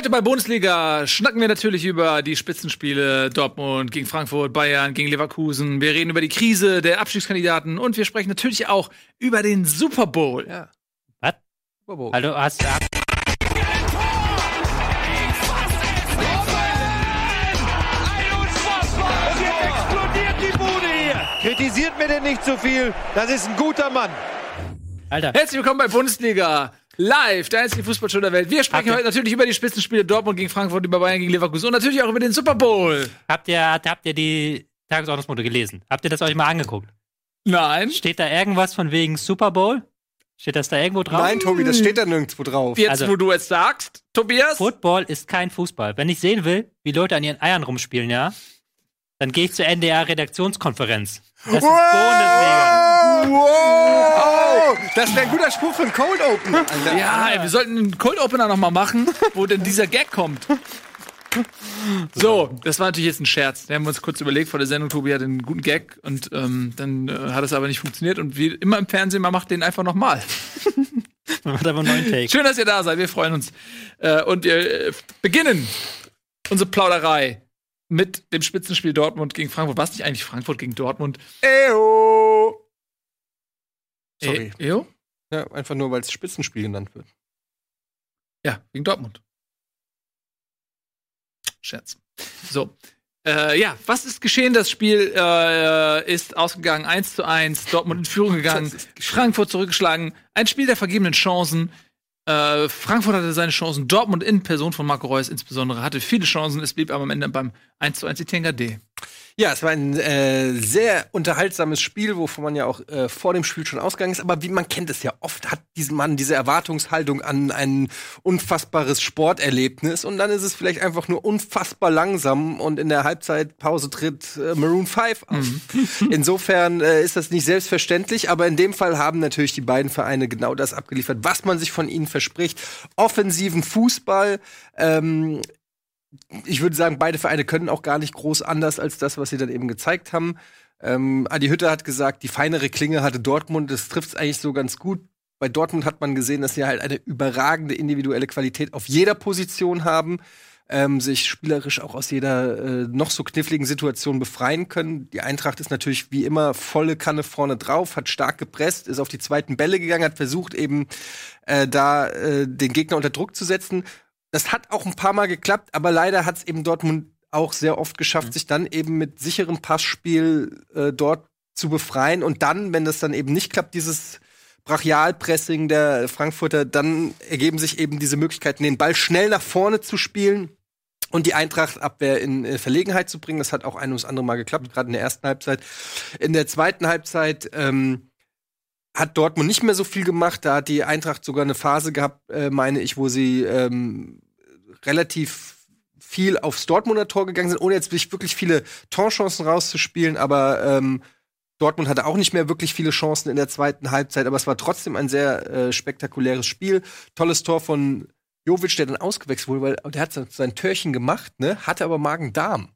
Heute bei Bundesliga schnacken wir natürlich über die Spitzenspiele Dortmund gegen Frankfurt, Bayern gegen Leverkusen. Wir reden über die Krise der Abstiegskandidaten und wir sprechen natürlich auch über den Super Bowl. Ja. Was? Super Bowl. Also hast du. Und jetzt explodiert die Bude hier. Kritisiert mir denn nicht zu viel. Das ist ein guter Mann. Alter, Herzlich willkommen bei Bundesliga live, der einzige Fußballshow der Welt. Wir sprechen Habt ihr- heute natürlich über die Spitzenspiele Dortmund gegen Frankfurt, über Bayern gegen Leverkusen und natürlich auch über den Super Bowl. habt ihr, habt, ihr die Tagesordnungsmodell gelesen? Habt ihr das euch mal angeguckt? Nein. Steht da irgendwas von wegen Super Bowl? Steht das da irgendwo drauf? Nein, Tobi, das steht da nirgendwo drauf. Jetzt, Also- wo du es sagst, Tobias. Football ist kein Fußball. Wenn ich sehen will, wie Leute an ihren Eiern rumspielen, ja, dann gehe ich zur NDR-Redaktionskonferenz. Das ist Bundesliga. Wow! Das wäre ein guter Spruch für einen Cold Open. Alter. Ja, ey, wir sollten einen Cold Opener noch mal machen, wo denn dieser Gag kommt. So, das war natürlich jetzt ein Scherz. Wir haben uns kurz überlegt vor der Sendung, Tobi hat einen guten Gag und ähm, dann äh, hat es aber nicht funktioniert und wie immer im Fernsehen, man macht den einfach noch mal. Man hat aber einen neuen Take. Schön, dass ihr da seid, wir freuen uns. Äh, und wir äh, beginnen unsere Plauderei mit dem Spitzenspiel Dortmund gegen Frankfurt. Was nicht eigentlich Frankfurt gegen Dortmund? Eyo. Sorry. Äh, jo? Ja, einfach nur, weil es Spitzenspiel genannt wird. Ja, gegen Dortmund. Scherz. So. Äh, ja, was ist geschehen? Das Spiel äh, ist ausgegangen 1 zu 1, Dortmund in Führung gegangen, Frankfurt zurückgeschlagen. Ein Spiel der vergebenen Chancen. Äh, Frankfurt hatte seine Chancen, Dortmund in Person von Marco Reus insbesondere hatte viele Chancen. Es blieb aber am Ende beim 1 zu 1 die Tenga D. Ja, es war ein äh, sehr unterhaltsames Spiel, wovon man ja auch äh, vor dem Spiel schon ausgegangen ist. Aber wie man kennt es ja oft, hat diesen Mann diese Erwartungshaltung an ein unfassbares Sporterlebnis. Und dann ist es vielleicht einfach nur unfassbar langsam und in der Halbzeitpause tritt äh, Maroon 5 auf. Insofern äh, ist das nicht selbstverständlich, aber in dem Fall haben natürlich die beiden Vereine genau das abgeliefert, was man sich von ihnen verspricht. Offensiven Fußball, ähm, ich würde sagen, beide Vereine können auch gar nicht groß anders als das, was sie dann eben gezeigt haben. Ähm, Adi Hütter hat gesagt, die feinere Klinge hatte Dortmund. Das trifft es eigentlich so ganz gut. Bei Dortmund hat man gesehen, dass sie halt eine überragende individuelle Qualität auf jeder Position haben, ähm, sich spielerisch auch aus jeder äh, noch so kniffligen Situation befreien können. Die Eintracht ist natürlich wie immer volle Kanne vorne drauf, hat stark gepresst, ist auf die zweiten Bälle gegangen, hat versucht eben äh, da äh, den Gegner unter Druck zu setzen. Das hat auch ein paar Mal geklappt, aber leider hat es eben Dortmund auch sehr oft geschafft, sich dann eben mit sicherem Passspiel äh, dort zu befreien. Und dann, wenn das dann eben nicht klappt, dieses Brachialpressing der Frankfurter, dann ergeben sich eben diese Möglichkeiten, den Ball schnell nach vorne zu spielen und die Eintracht-Abwehr in äh, Verlegenheit zu bringen. Das hat auch ein oder das andere Mal geklappt, gerade in der ersten Halbzeit. In der zweiten Halbzeit ähm, hat Dortmund nicht mehr so viel gemacht. Da hat die Eintracht sogar eine Phase gehabt, äh, meine ich, wo sie ähm, relativ viel aufs Dortmunder Tor gegangen sind, ohne jetzt wirklich viele Torchancen rauszuspielen. Aber ähm, Dortmund hatte auch nicht mehr wirklich viele Chancen in der zweiten Halbzeit. Aber es war trotzdem ein sehr äh, spektakuläres Spiel. Tolles Tor von Jovic, der dann ausgewechselt wurde, weil der hat sein, sein Törchen gemacht, ne? hatte aber Magen-Darm.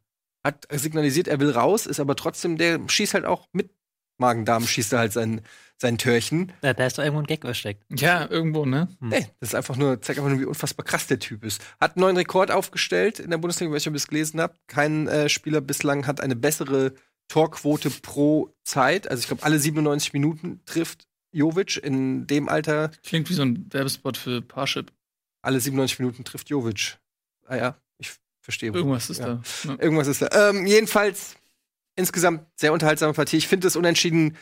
Hat signalisiert, er will raus, ist aber trotzdem, der schießt halt auch mit Magen-Darm, schießt er halt sein, sein Törchen. Da, da ist doch irgendwo ein Gag versteckt. Ja, irgendwo, ne? Nee, das ist einfach nur, zeigt einfach nur, wie unfassbar krass der Typ ist. Hat einen neuen Rekord aufgestellt in der Bundesliga, ob ihr es gelesen habt. Kein äh, Spieler bislang hat eine bessere Torquote pro Zeit. Also ich glaube, alle 97 Minuten trifft Jovic in dem Alter. Klingt wie so ein Werbespot für Parship. Alle 97 Minuten trifft Jovic. Ah ja, ich verstehe. Irgendwas ist Ja. da. Ja. Irgendwas ist da. Ähm, jedenfalls insgesamt sehr unterhaltsame Partie. Ich finde, das Unentschieden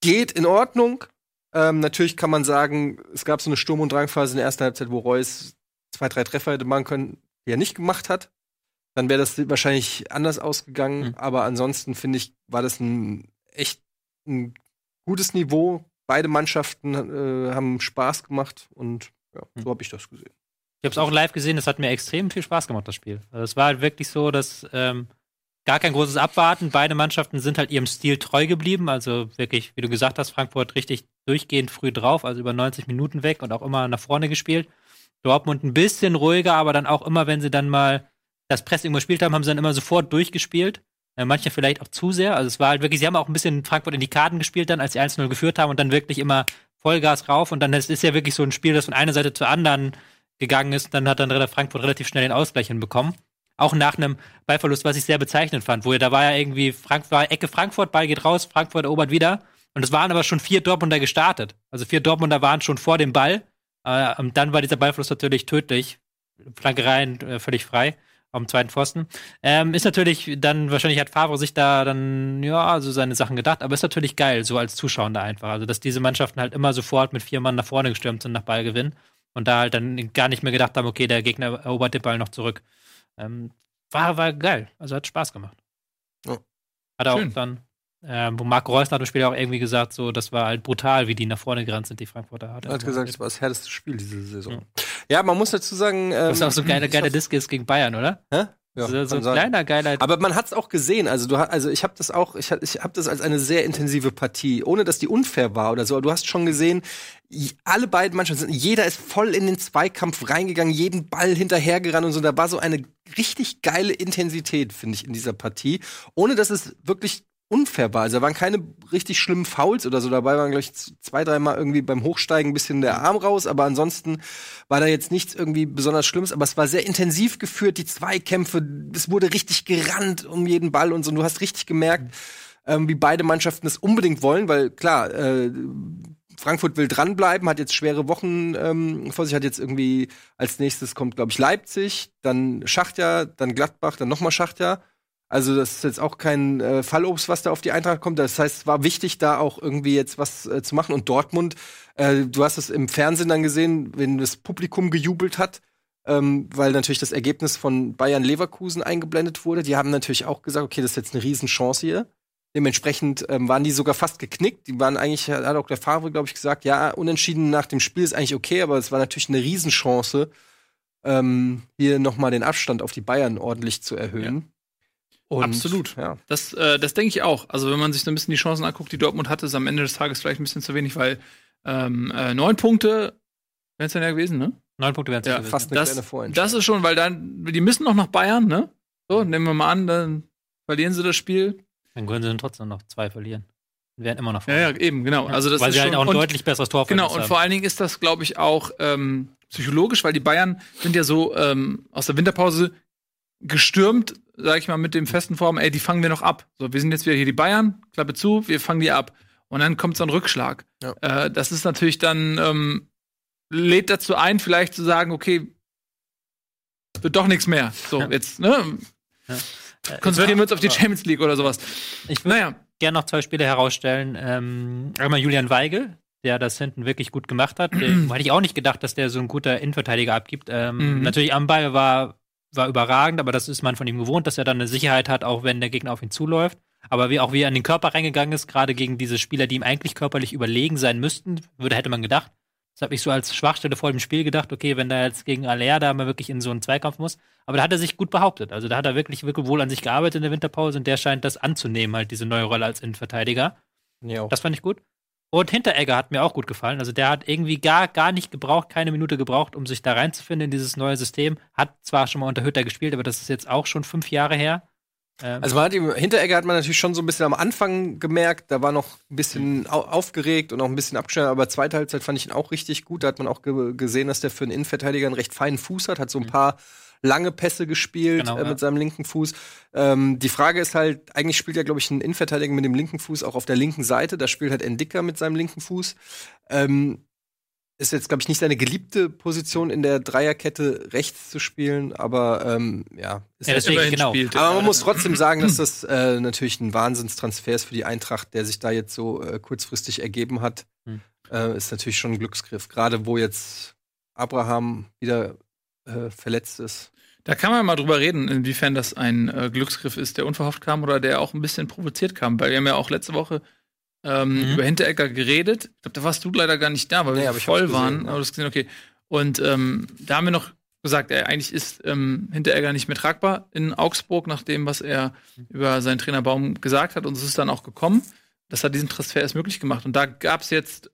geht in Ordnung. Ähm, natürlich kann man sagen, es gab so eine Sturm- und Drangphase in der ersten Halbzeit, wo Reus zwei, drei Treffer hätte machen können, die er nicht gemacht hat. Dann wäre das wahrscheinlich anders ausgegangen. Mhm. Aber ansonsten finde ich, war das ein echt ein gutes Niveau. Beide Mannschaften äh, haben Spaß gemacht und ja, so habe ich das gesehen. Ich habe es auch live gesehen, es hat mir extrem viel Spaß gemacht, das Spiel. Also es war halt wirklich so, dass ähm, gar kein großes Abwarten. Beide Mannschaften sind halt ihrem Stil treu geblieben. Also wirklich, wie du gesagt hast, Frankfurt richtig durchgehend früh drauf, also über 90 Minuten weg und auch immer nach vorne gespielt. Dortmund ein bisschen ruhiger, aber dann auch immer, wenn sie dann mal das Pressing gespielt haben, haben sie dann immer sofort durchgespielt. Äh, manche vielleicht auch zu sehr. Also es war halt wirklich, sie haben auch ein bisschen Frankfurt in die Karten gespielt dann, als sie 1-0 geführt haben und dann wirklich immer Vollgas rauf. Und dann ist es ja wirklich so ein Spiel, das von einer Seite zur anderen gegangen ist. Dann hat dann Frankfurt relativ schnell den Ausgleich hinbekommen. Auch nach einem Ballverlust, was ich sehr bezeichnend fand, wo er, da war ja irgendwie, Frank, war Ecke Frankfurt, Ball geht raus, Frankfurt erobert wieder. Und es waren aber schon vier Dortmunder gestartet. Also vier Dortmunder waren schon vor dem Ball. Äh, und dann war dieser Ballfluss natürlich tödlich. Flanke rein, äh, völlig frei am zweiten Pfosten. Ähm, ist natürlich dann, wahrscheinlich hat Favre sich da dann, ja, so seine Sachen gedacht, aber ist natürlich geil, so als Zuschauer einfach. Also, dass diese Mannschaften halt immer sofort mit vier Mann nach vorne gestürmt sind nach Ballgewinn und da halt dann gar nicht mehr gedacht haben, okay, der Gegner erobert den Ball noch zurück. Ähm, war, war geil. Also hat Spaß gemacht. Ja. Hat er auch Schön. dann, ähm, wo Marco Reus nach dem Spiel auch irgendwie gesagt, so, das war halt brutal, wie die nach vorne gerannt sind, die Frankfurter. Hat Er hat gesagt, es war das härteste Spiel diese Saison. Ja, man muss dazu sagen. Ähm, das ist auch so ein geiler, geiler Disc ist gegen Bayern, oder? Hä? Ja, so so ein kleiner, geiler Aber man hat es auch gesehen. Also du hast, also ich habe das auch, ich, ich habe das als eine sehr intensive Partie, ohne dass die unfair war oder so. Aber du hast schon gesehen, alle beiden Mannschaften, sind- jeder ist voll in den Zweikampf reingegangen, jeden Ball hinterhergerannt und so. Da war so eine richtig geile Intensität, finde ich, in dieser Partie, ohne dass es wirklich unfair war. Also da waren keine richtig schlimmen Fouls oder so dabei, waren gleich zwei, dreimal irgendwie beim Hochsteigen ein bisschen der Arm raus, aber ansonsten war da jetzt nichts irgendwie besonders Schlimmes, aber es war sehr intensiv geführt, die Zweikämpfe, es wurde richtig gerannt um jeden Ball und so. Und du hast richtig gemerkt, ähm, wie beide Mannschaften es unbedingt wollen, weil klar, äh, Frankfurt will dranbleiben, hat jetzt schwere Wochen ähm, vor sich, hat jetzt irgendwie als nächstes kommt, glaube ich, Leipzig, dann Schachtja, dann Gladbach, dann nochmal Schachtja. Also das ist jetzt auch kein äh, Fallobst, was da auf die Eintracht kommt. Das heißt, es war wichtig, da auch irgendwie jetzt was äh, zu machen. Und Dortmund, äh, du hast es im Fernsehen dann gesehen, wenn das Publikum gejubelt hat, ähm, weil natürlich das Ergebnis von Bayern Leverkusen eingeblendet wurde. Die haben natürlich auch gesagt, okay, das ist jetzt eine Riesenchance hier. Dementsprechend ähm, waren die sogar fast geknickt. Die waren eigentlich, hat auch der Favre, glaube ich, gesagt, ja, unentschieden nach dem Spiel ist eigentlich okay, aber es war natürlich eine Riesenchance, ähm, hier nochmal den Abstand auf die Bayern ordentlich zu erhöhen. Und, Absolut. Ja. Das, äh, das denke ich auch. Also wenn man sich so ein bisschen die Chancen anguckt, die Dortmund hatte, ist am Ende des Tages vielleicht ein bisschen zu wenig, weil ähm, äh, neun Punkte wären es dann ja gewesen, ne? Neun Punkte werden es Ja, gewesen. fast eine Das, kleine Vorentscheidung. das ist schon, weil dann, die müssen noch nach Bayern, ne? So, nehmen wir mal an, dann verlieren sie das Spiel. Dann können sie dann trotzdem noch zwei verlieren. Und werden immer noch Ja, ja, eben, genau. Also das Weil ist sie schon, halt auch ein und- deutlich besseres Tor Genau, und vor allen Dingen ist das, glaube ich, auch ähm, psychologisch, weil die Bayern sind ja so ähm, aus der Winterpause gestürmt, sag ich mal, mit dem festen Form, ey, die fangen wir noch ab. So, wir sind jetzt wieder hier die Bayern, Klappe zu, wir fangen die ab. Und dann kommt so ein Rückschlag. Ja. Äh, das ist natürlich dann, ähm, lädt dazu ein, vielleicht zu sagen, okay, wird doch nichts mehr. So, Ja. jetzt, ne? Äh, Konzentrieren wir uns auf die Champions League oder sowas. Ich würde Naja, gerne noch zwei Spiele herausstellen. Ähm, einmal Julian Weigel, der das hinten wirklich gut gemacht hat. Hätte ich auch nicht gedacht, dass der so ein guter Innenverteidiger abgibt. Ähm, Mhm. Natürlich am Ball war, war überragend, aber das ist man von ihm gewohnt, dass er dann eine Sicherheit hat, auch wenn der Gegner auf ihn zuläuft. Aber wie auch wie er an den Körper reingegangen ist, gerade gegen diese Spieler, die ihm eigentlich körperlich überlegen sein müssten, würde, hätte man gedacht. Das habe ich so als Schwachstelle vor dem Spiel gedacht, okay, wenn da jetzt gegen Aller da mal wirklich in so einen Zweikampf muss. Aber da hat er sich gut behauptet. Also da hat er wirklich, wirklich wohl an sich gearbeitet in der Winterpause und der scheint das anzunehmen, halt diese neue Rolle als Innenverteidiger. Ja. Das fand ich gut. Und Hinteregger hat mir auch gut gefallen. Also der hat irgendwie gar, gar nicht gebraucht, keine Minute gebraucht, um sich da reinzufinden in dieses neue System. Hat zwar schon mal unter Hütter gespielt, aber das ist jetzt auch schon fünf Jahre her. Ähm, Also man hat Hinteregger hat man natürlich schon so ein bisschen am Anfang gemerkt, da war noch ein bisschen au aufgeregt und auch ein bisschen abgeschnitten, aber zweite Halbzeit fand ich ihn auch richtig gut. Da hat man auch ge gesehen, dass der für einen Innenverteidiger einen recht feinen Fuß hat, hat so ein paar lange Pässe gespielt Genau, äh, ja. mit seinem linken Fuß. Ähm, die Frage ist halt, eigentlich spielt ja, glaube ich, ein Innenverteidiger mit dem linken Fuß auch auf der linken Seite. Da spielt halt Endika mit seinem linken Fuß. Ähm, ist jetzt, glaube ich, nicht seine geliebte Position in der Dreierkette rechts zu spielen, aber ähm, ja, ist Ja, halt deswegen, genau. spielt. aber man muss trotzdem sagen, dass das äh, natürlich ein Wahnsinnstransfer ist für die Eintracht, der sich da jetzt so äh, kurzfristig ergeben hat. Hm. Äh, ist natürlich schon ein Glücksgriff. Gerade wo jetzt Abraham wieder äh, verletzt ist. Da kann man mal drüber reden, inwiefern das ein äh, Glücksgriff ist, der unverhofft kam oder der auch ein bisschen provoziert kam. Weil wir haben ja auch letzte Woche ähm, Mhm. über Hinteregger geredet. Ich glaube, da warst du leider gar nicht da, weil Nee, wir voll gesehen, waren. ja. Aber du hast gesehen, okay. Und ähm, da haben wir noch gesagt, ey, eigentlich ist ähm, Hinteregger nicht mehr tragbar in Augsburg, nach dem, was er über seinen Trainer Baum gesagt hat. Und es ist dann auch gekommen. Das hat diesen Transfer erst möglich gemacht. Und da gab es jetzt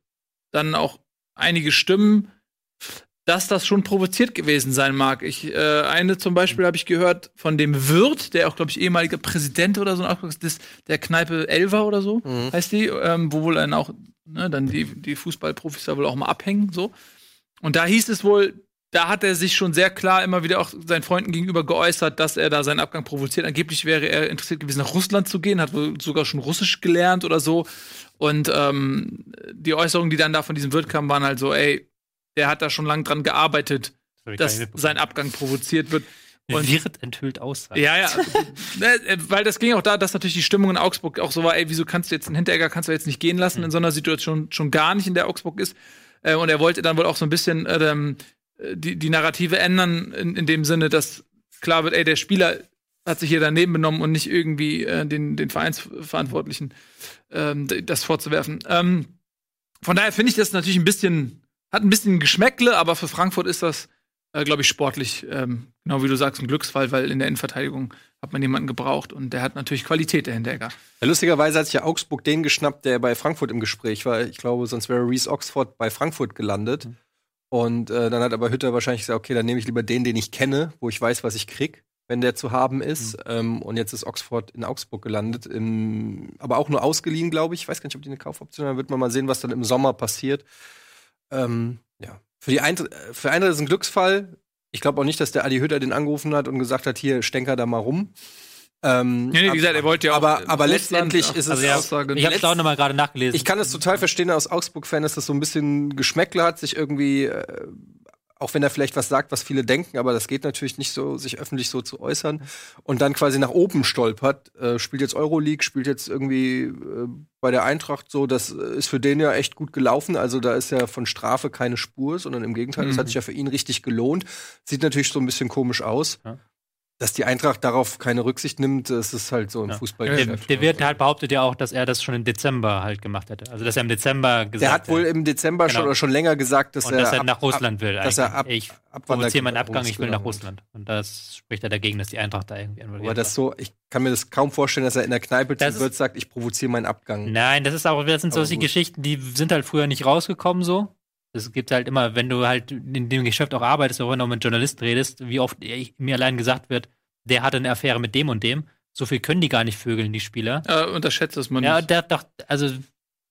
dann auch einige Stimmen, dass das schon provoziert gewesen sein mag. Ich, äh, eine zum Beispiel habe ich gehört von dem Wirt, der auch, glaube ich, ehemaliger Präsident oder so ist, der Kneipe Elver oder so, Mhm. heißt die, ähm, wo wohl dann auch, ne, dann die, die Fußballprofis da wohl auch mal abhängen, so. Und da hieß es wohl, da hat er sich schon sehr klar immer wieder auch seinen Freunden gegenüber geäußert, dass er da seinen Abgang provoziert. Angeblich wäre er interessiert gewesen, nach Russland zu gehen, hat wohl sogar schon Russisch gelernt oder so. Und ähm, die Äußerungen, die dann da von diesem Wirt kamen, waren halt so, ey, der hat da schon lange dran gearbeitet, gar dass sein Abgang provoziert wird. Und Wird enthüllt Aussagen. ja, ja, ne, äh, weil das ging auch da, dass natürlich die Stimmung in Augsburg auch so war, ey, wieso kannst du jetzt einen Hinteregger kannst du jetzt nicht gehen lassen in so einer Situation schon gar nicht in der Augsburg ist. Äh, und er wollte dann wohl auch so ein bisschen ähm, die, die Narrative ändern in, in dem Sinne, dass klar wird, ey, der Spieler hat sich hier daneben benommen und nicht irgendwie äh, den, den Vereinsverantwortlichen ähm, das vorzuwerfen. Ähm, von daher finde ich das natürlich ein bisschen, hat ein bisschen Geschmäckle, aber für Frankfurt ist das, äh, glaube ich, sportlich, ähm, genau wie du sagst, ein Glücksfall, weil in der Innenverteidigung hat man jemanden gebraucht und der hat natürlich Qualität, der Hinteregger. Ja, lustigerweise hat sich ja Augsburg den geschnappt, der bei Frankfurt im Gespräch war. Ich glaube, sonst wäre Reese Oxford bei Frankfurt gelandet. Und äh, dann hat aber Hütter wahrscheinlich gesagt, okay, dann nehme ich lieber den, den ich kenne, wo ich weiß, was ich krieg, wenn der zu haben ist. Ähm, und jetzt ist Oxford in Augsburg gelandet, im, aber auch nur ausgeliehen, glaube ich. Ich weiß gar nicht, ob die eine Kaufoption haben. Da wird man mal sehen, was dann im Sommer passiert. Ähm, ja. Für die Eintracht, äh, für Eintracht ist es ein Glücksfall. Ich glaube auch nicht, dass der Adi Hütter den angerufen hat und gesagt hat, hier, stenker da mal rum. Ähm, Nee, nee, wie gesagt, er wollte ja auch aber, aber Russland, letztendlich ist es Also ja, ich habe es auch noch mal gerade nachgelesen. ich kann es total verstehen als Augsburg-Fan, dass das so ein bisschen Geschmäckle hat, sich irgendwie, äh, auch wenn er vielleicht was sagt, was viele denken, aber das geht natürlich nicht so, sich öffentlich so zu äußern. Und dann quasi nach oben stolpert, äh, spielt jetzt Euroleague, spielt jetzt irgendwie äh, bei der Eintracht so, das ist für den ja echt gut gelaufen. Also da ist ja von Strafe keine Spur, sondern im Gegenteil, das Mhm. hat sich ja für ihn richtig gelohnt. Sieht natürlich so ein bisschen komisch aus. Ja. Dass die Eintracht darauf keine Rücksicht nimmt, das ist halt so im Ja. Fußball. der, der wird halt behauptet ja auch, dass er das schon im Dezember halt gemacht hätte. Also dass er im Dezember gesagt Der hat wohl im Dezember schon Genau. oder schon länger gesagt, dass und er, dass er ab- nach Russland will. dass er ab- ich provoziere meinen Abgang, ich will nach. Russland. Und das spricht er dagegen, dass die Eintracht da irgendwie involviert Aber das war. so, ich kann mir das kaum vorstellen, dass er in der Kneipe Das zu Wirt sagt, ich provoziere meinen Abgang. Nein, das ist auch, das sind Aber solche. Geschichten, die sind halt früher nicht rausgekommen so. Es gibt halt immer, wenn du halt in dem Geschäft auch arbeitest, auch wenn du mit Journalisten redest, wie oft mir allein gesagt wird, der hatte eine Affäre mit dem und dem. So viel können die gar nicht vögeln, die Spieler. äh, unterschätzt das man Ja, nicht. hat doch, also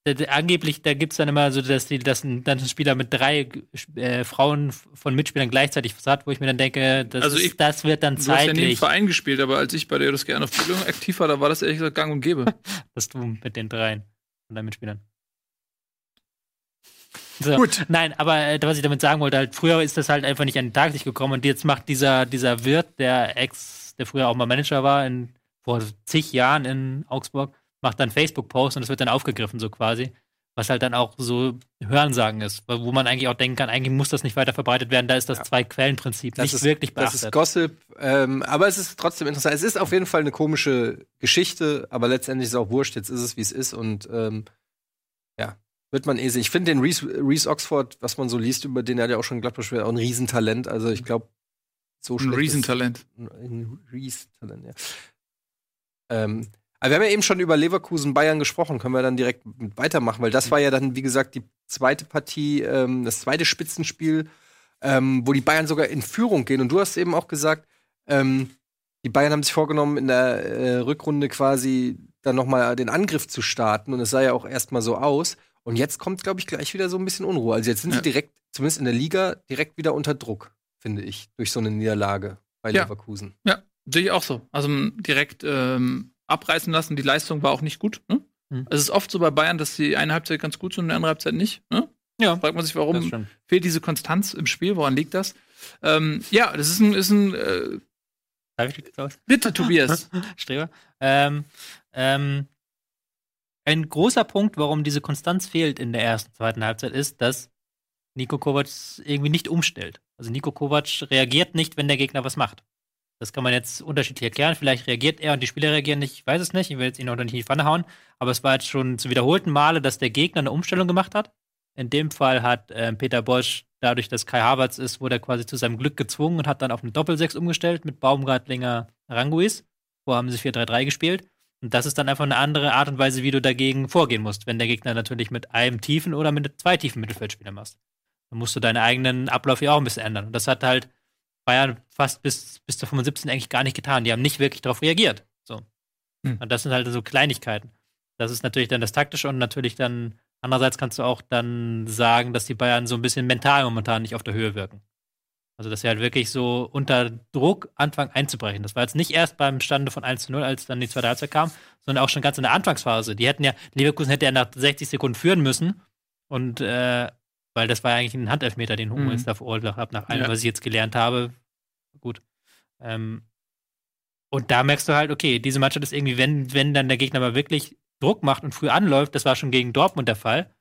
der, der, angeblich, da gibt's dann immer so, dass, die, dass, ein, dass ein Spieler mit drei äh, Frauen von Mitspielern gleichzeitig was hat, wo ich mir dann denke, das, Also ist, ich- das wird dann Du hast ja nie im zeitlich, Verein gespielt, aber als ich bei der JSG auf Bildung aktiv war, da war das ehrlich gesagt gang und gäbe. dass du mit den dreien von deinen Mitspielern. So. Gut. Nein, aber äh, was ich damit sagen wollte, halt, früher ist das halt einfach nicht an den Tageslicht gekommen und jetzt macht dieser, dieser Wirt, der Ex, der früher auch mal Manager war, in, vor zig Jahren in Augsburg, macht dann Facebook-Post und das wird dann aufgegriffen, so quasi. Was halt dann auch so Hörensagen ist, wo man eigentlich auch denken kann, eigentlich muss das nicht weiter verbreitet werden, da ist das Ja. Zwei-Quellen-Prinzip Das nicht ist, wirklich das beachtet. ist Gossip, ähm, aber es ist trotzdem interessant. Es ist auf jeden Fall eine komische Geschichte, aber letztendlich ist es auch wurscht. Jetzt ist es, wie es ist und ähm, wird man eh sehen. Ich finde den Reese, Reese Oxford, was man so liest über den, der hat ja auch schon Gladbach gespielt, auch ein Riesentalent. Also ich glaube, so Ein schlecht ist- Riesentalent. Ein Reese-Talent, ja. Ähm, aber wir haben ja eben schon über Leverkusen Bayern gesprochen, können wir dann direkt weitermachen, weil das war ja dann, wie gesagt, die zweite Partie, ähm, das zweite Spitzenspiel, ähm, wo die Bayern sogar in Führung gehen. Und du hast eben auch gesagt, ähm, die Bayern haben sich vorgenommen, in der äh, Rückrunde quasi dann nochmal den Angriff zu starten. Und es sah ja auch erstmal so aus. Und jetzt kommt, glaube ich, gleich wieder so ein bisschen Unruhe. Also jetzt sind Ja. sie direkt, zumindest in der Liga, direkt wieder unter Druck, finde ich, durch so eine Niederlage bei Ja. Leverkusen. Ja, sehe ich auch so. Also m, direkt ähm, abreißen lassen, die Leistung war auch nicht gut. Ne? Hm. Es ist oft so bei Bayern, dass die eine Halbzeit ganz gut sind und die andere Halbzeit nicht. Ne? Ja. Fragt man sich, warum fehlt diese Konstanz im Spiel? Woran liegt das? Ähm, ja, das ist ein, ist ein äh, Darf ich bitte, Tobias. Streber. Ähm, ähm, ein großer Punkt, warum diese Konstanz fehlt in der ersten, zweiten Halbzeit, ist, dass Nico Kovac irgendwie nicht umstellt. Also Nico Kovac reagiert nicht, wenn der Gegner was macht. Das kann man jetzt unterschiedlich erklären. Vielleicht reagiert er und die Spieler reagieren nicht. Ich weiß es nicht. Ich will jetzt ihn auch nicht in die Pfanne hauen. Aber es war jetzt schon zu wiederholten Male, dass der Gegner eine Umstellung gemacht hat. In dem Fall hat ähm, Peter Bosch, dadurch, dass Kai Havertz ist, wurde er quasi zu seinem Glück gezwungen und hat dann auf eine Doppelsechs umgestellt mit Baumgartlinger Ranguis. Vorher haben sie 4-3-3 gespielt. Und das ist dann einfach eine andere Art und Weise, wie du dagegen vorgehen musst, wenn der Gegner natürlich mit einem tiefen oder mit zwei tiefen Mittelfeldspielern machst. Dann musst du deine eigenen Abläufe ja auch ein bisschen ändern. Und das hat halt Bayern fast bis, bis zur 75 eigentlich gar nicht getan. Die haben nicht wirklich darauf reagiert. So. Hm. Und das sind halt so Kleinigkeiten. Das ist natürlich dann das Taktische und natürlich dann, andererseits kannst du auch dann sagen, dass die Bayern so ein bisschen mental momentan nicht auf der Höhe wirken. Also, dass sie halt wirklich so unter Druck anfangen einzubrechen. Das war jetzt nicht erst beim Stande von 1 zu 0, als dann die zweite Halbzeit kam, sondern auch schon ganz in der Anfangsphase. Die hätten ja, Leverkusen hätte ja nach 60 Sekunden führen müssen. Und, äh, weil das war ja eigentlich ein Handelfmeter, den Hummels Mhm. da verursacht hat, nach allem, Ja. was ich jetzt gelernt habe. Gut. Ähm, und da merkst du halt, okay, diese Mannschaft ist irgendwie, wenn, wenn dann der Gegner mal wirklich Druck macht und früh anläuft, das war schon gegen Dortmund der Fall,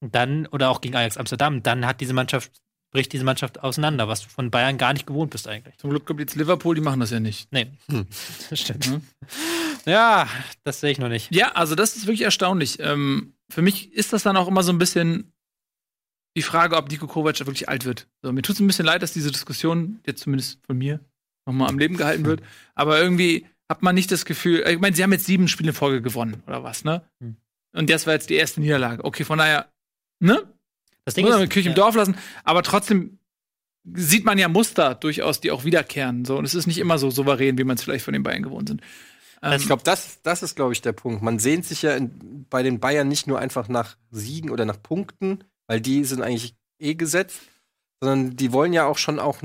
und dann, oder auch gegen Ajax Amsterdam, dann hat diese Mannschaft, bricht diese Mannschaft auseinander, was du von Bayern gar nicht gewohnt bist eigentlich. Zum Glück kommt jetzt Liverpool, die machen das ja nicht. Nee. Hm. Das stimmt. Hm. Ja, das sehe ich noch nicht. Ja, also das ist wirklich erstaunlich. Ähm, für mich ist das dann auch immer so ein bisschen die Frage, ob Niko Kovac wirklich alt wird. So, mir tut es ein bisschen leid, dass diese Diskussion jetzt zumindest von mir nochmal am Leben gehalten wird. Aber irgendwie hat man nicht das Gefühl, ich meine, sie haben jetzt sieben Spiele in Folge gewonnen oder was, ne? Hm. Und das war jetzt die erste Niederlage. Okay, von daher, ne? Das Muss man die Kirche ja, im Dorf lassen. Aber trotzdem sieht man ja Muster durchaus, die auch wiederkehren. So. Und es ist nicht immer so souverän, wie man es vielleicht von den Bayern gewohnt sind. Ähm, Ich glaube, das, das ist, glaube ich, der Punkt. Man sehnt sich ja in, bei den Bayern nicht nur einfach nach Siegen oder nach Punkten, weil die sind eigentlich eh gesetzt, sondern die wollen ja auch schon auch,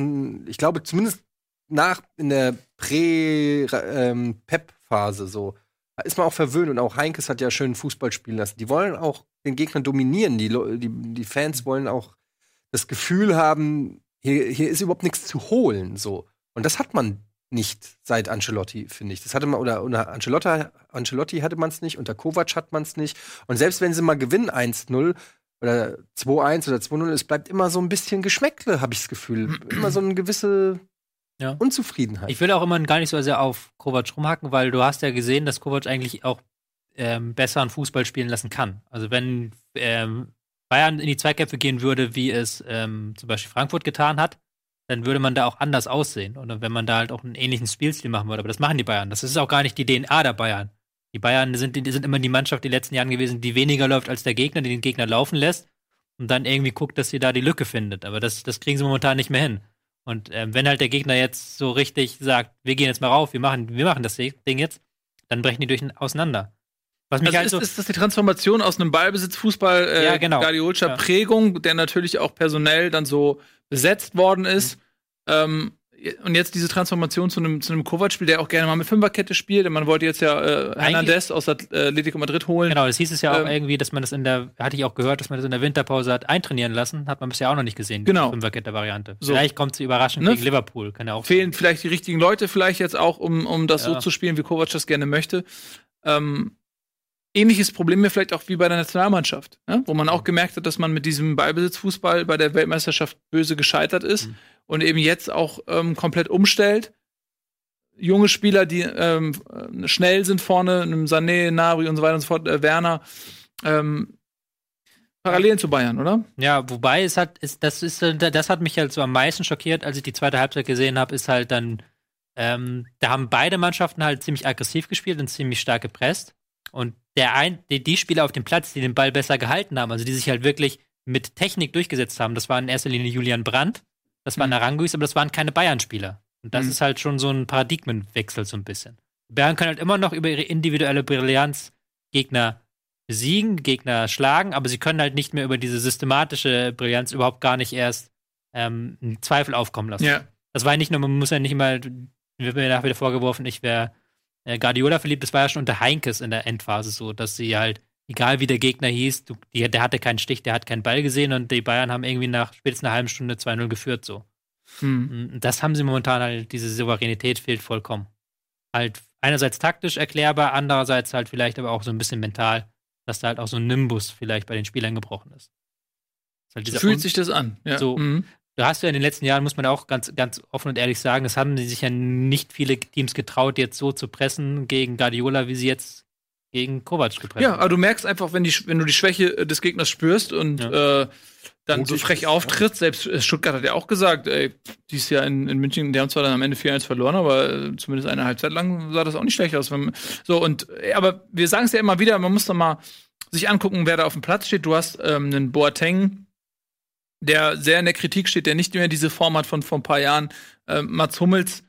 ich glaube, zumindest nach in der Prä-Pep-Phase so, da ist man auch verwöhnt und auch Heinkes hat ja schön Fußball spielen lassen. Die wollen auch den Gegner dominieren. Die, die, die Fans wollen auch das Gefühl haben, hier, hier ist überhaupt nichts zu holen. So. Und das hat man nicht seit Ancelotti, finde ich. Das hatte man, oder unter Ancelotti, Ancelotti hatte man es nicht, unter Kovac hat man es nicht. Und selbst wenn sie mal gewinnen 1-0 oder 2-1 oder 2-0, es bleibt immer so ein bisschen Geschmäckle, habe ich das Gefühl. immer so eine gewisse Ja. Unzufriedenheit. Ich will auch immer gar nicht so sehr auf Kovac rumhacken, weil du hast ja gesehen, dass Kovac eigentlich auch ähm, besseren Fußball spielen lassen kann. Also wenn ähm, Bayern in die Zweikämpfe gehen würde, wie es ähm, zum Beispiel Frankfurt getan hat, dann würde man da auch anders aussehen. Oder wenn man da halt auch einen ähnlichen Spielstil machen würde. Aber das machen die Bayern. Das ist auch gar nicht die DNA der Bayern. Die Bayern sind, die sind immer die Mannschaft die letzten Jahren gewesen, die weniger läuft als der Gegner, die den Gegner laufen lässt und dann irgendwie guckt, dass sie da die Lücke findet. Aber das, das kriegen sie momentan nicht mehr hin. Und ähm, wenn halt der Gegner jetzt so richtig sagt, wir gehen jetzt mal rauf, wir machen, wir machen das Ding jetzt, dann brechen die durch auseinander. Was mich Also halt ist, so, ist das die Transformation aus einem Ballbesitz-Fußball äh, Ja, genau. Guardiolscher Ja. Prägung, der natürlich auch personell dann so besetzt worden ist. Mhm. Ähm, und jetzt diese Transformation zu einem, zu einem Kovac-Spiel, der auch gerne mal mit Fünferkette spielt. Man wollte jetzt ja äh, Hernandez aus äh, Atletico Madrid holen. genau, das hieß es ja auch ähm, irgendwie, dass man das in der, hatte ich auch gehört, dass man das in der Winterpause hat eintrainieren lassen, hat man bisher auch noch nicht gesehen. Genau. Die Fünferkette-Variante. So. Vielleicht kommt sie überraschend Ne? gegen Liverpool, kann ja auch Fehlen vielleicht die richtigen Leute vielleicht jetzt auch, um, um das so Ja. zu spielen, wie Kovac das gerne möchte. Ähm, ähnliches Problem mir vielleicht auch wie bei der Nationalmannschaft, ne? wo man auch gemerkt hat, dass man mit diesem Ballbesitzfußball bei der Weltmeisterschaft böse gescheitert ist Mhm. und eben jetzt auch ähm, komplett umstellt. Junge Spieler, die ähm, äh, schnell sind vorne, Sané, Nabri und so weiter und so fort, äh, Werner, ähm, Parallelen zu Bayern, oder? Ja, wobei es hat, ist, das ist, das hat mich halt so am meisten schockiert, als ich die zweite Halbzeit gesehen habe, ist halt dann, ähm, da haben beide Mannschaften halt ziemlich aggressiv gespielt und ziemlich stark gepresst. Und der ein, die, die Spieler auf dem Platz, die den Ball besser gehalten haben, also die sich halt wirklich mit Technik durchgesetzt haben, das war in erster Linie Julian Brandt, das waren Mhm. Aranguis, aber das waren keine Bayern-Spieler. Und das Mhm. ist halt schon so ein Paradigmenwechsel so ein bisschen. Bayern können halt immer noch über ihre individuelle Brillanz Gegner besiegen, Gegner schlagen, aber sie können halt nicht mehr über diese systematische Brillanz überhaupt gar nicht erst ähm, einen Zweifel aufkommen lassen. Ja. Das war ja nicht nur, man muss ja nicht immer, wird mir nachher wieder vorgeworfen, ich wäre äh, Guardiola verliebt, das war ja schon unter Heinkes in der Endphase so, dass sie halt, egal wie der Gegner hieß, du, die, der hatte keinen Stich, der hat keinen Ball gesehen und die Bayern haben irgendwie nach spätestens einer halben Stunde 2-0 geführt so. Hm. Und Das haben sie momentan halt, diese Souveränität fehlt vollkommen. Halt einerseits taktisch erklärbar, andererseits halt vielleicht aber auch so ein bisschen mental, dass da halt auch so ein Nimbus vielleicht bei den Spielern gebrochen ist. ist halt fühlt Un- sich das an. Ja. So. Mhm. Du hast ja in den letzten Jahren, muss man auch ganz, ganz offen und ehrlich sagen, es haben sich ja nicht viele Teams getraut, jetzt so zu pressen gegen Guardiola, wie sie jetzt gegen Kovac gepresst Ja, haben. aber du merkst einfach, wenn, die, wenn du die Schwäche äh, des Gegners spürst und äh, dann so frech ist, auftrittst, selbst äh, Stuttgart hat ja auch gesagt, ey, dieses Jahr in, in München, die haben zwar dann am Ende 4-1 verloren, aber äh, zumindest eine Halbzeit lang sah das auch nicht schlecht aus. Wenn, so, und aber wir sagen es ja immer wieder, man muss doch mal sich angucken, wer da auf dem Platz steht. Du hast ähm, einen Boateng, der sehr in der Kritik steht, der nicht mehr diese Form hat von vor ein paar Jahren. Ähm, Mats Hummels,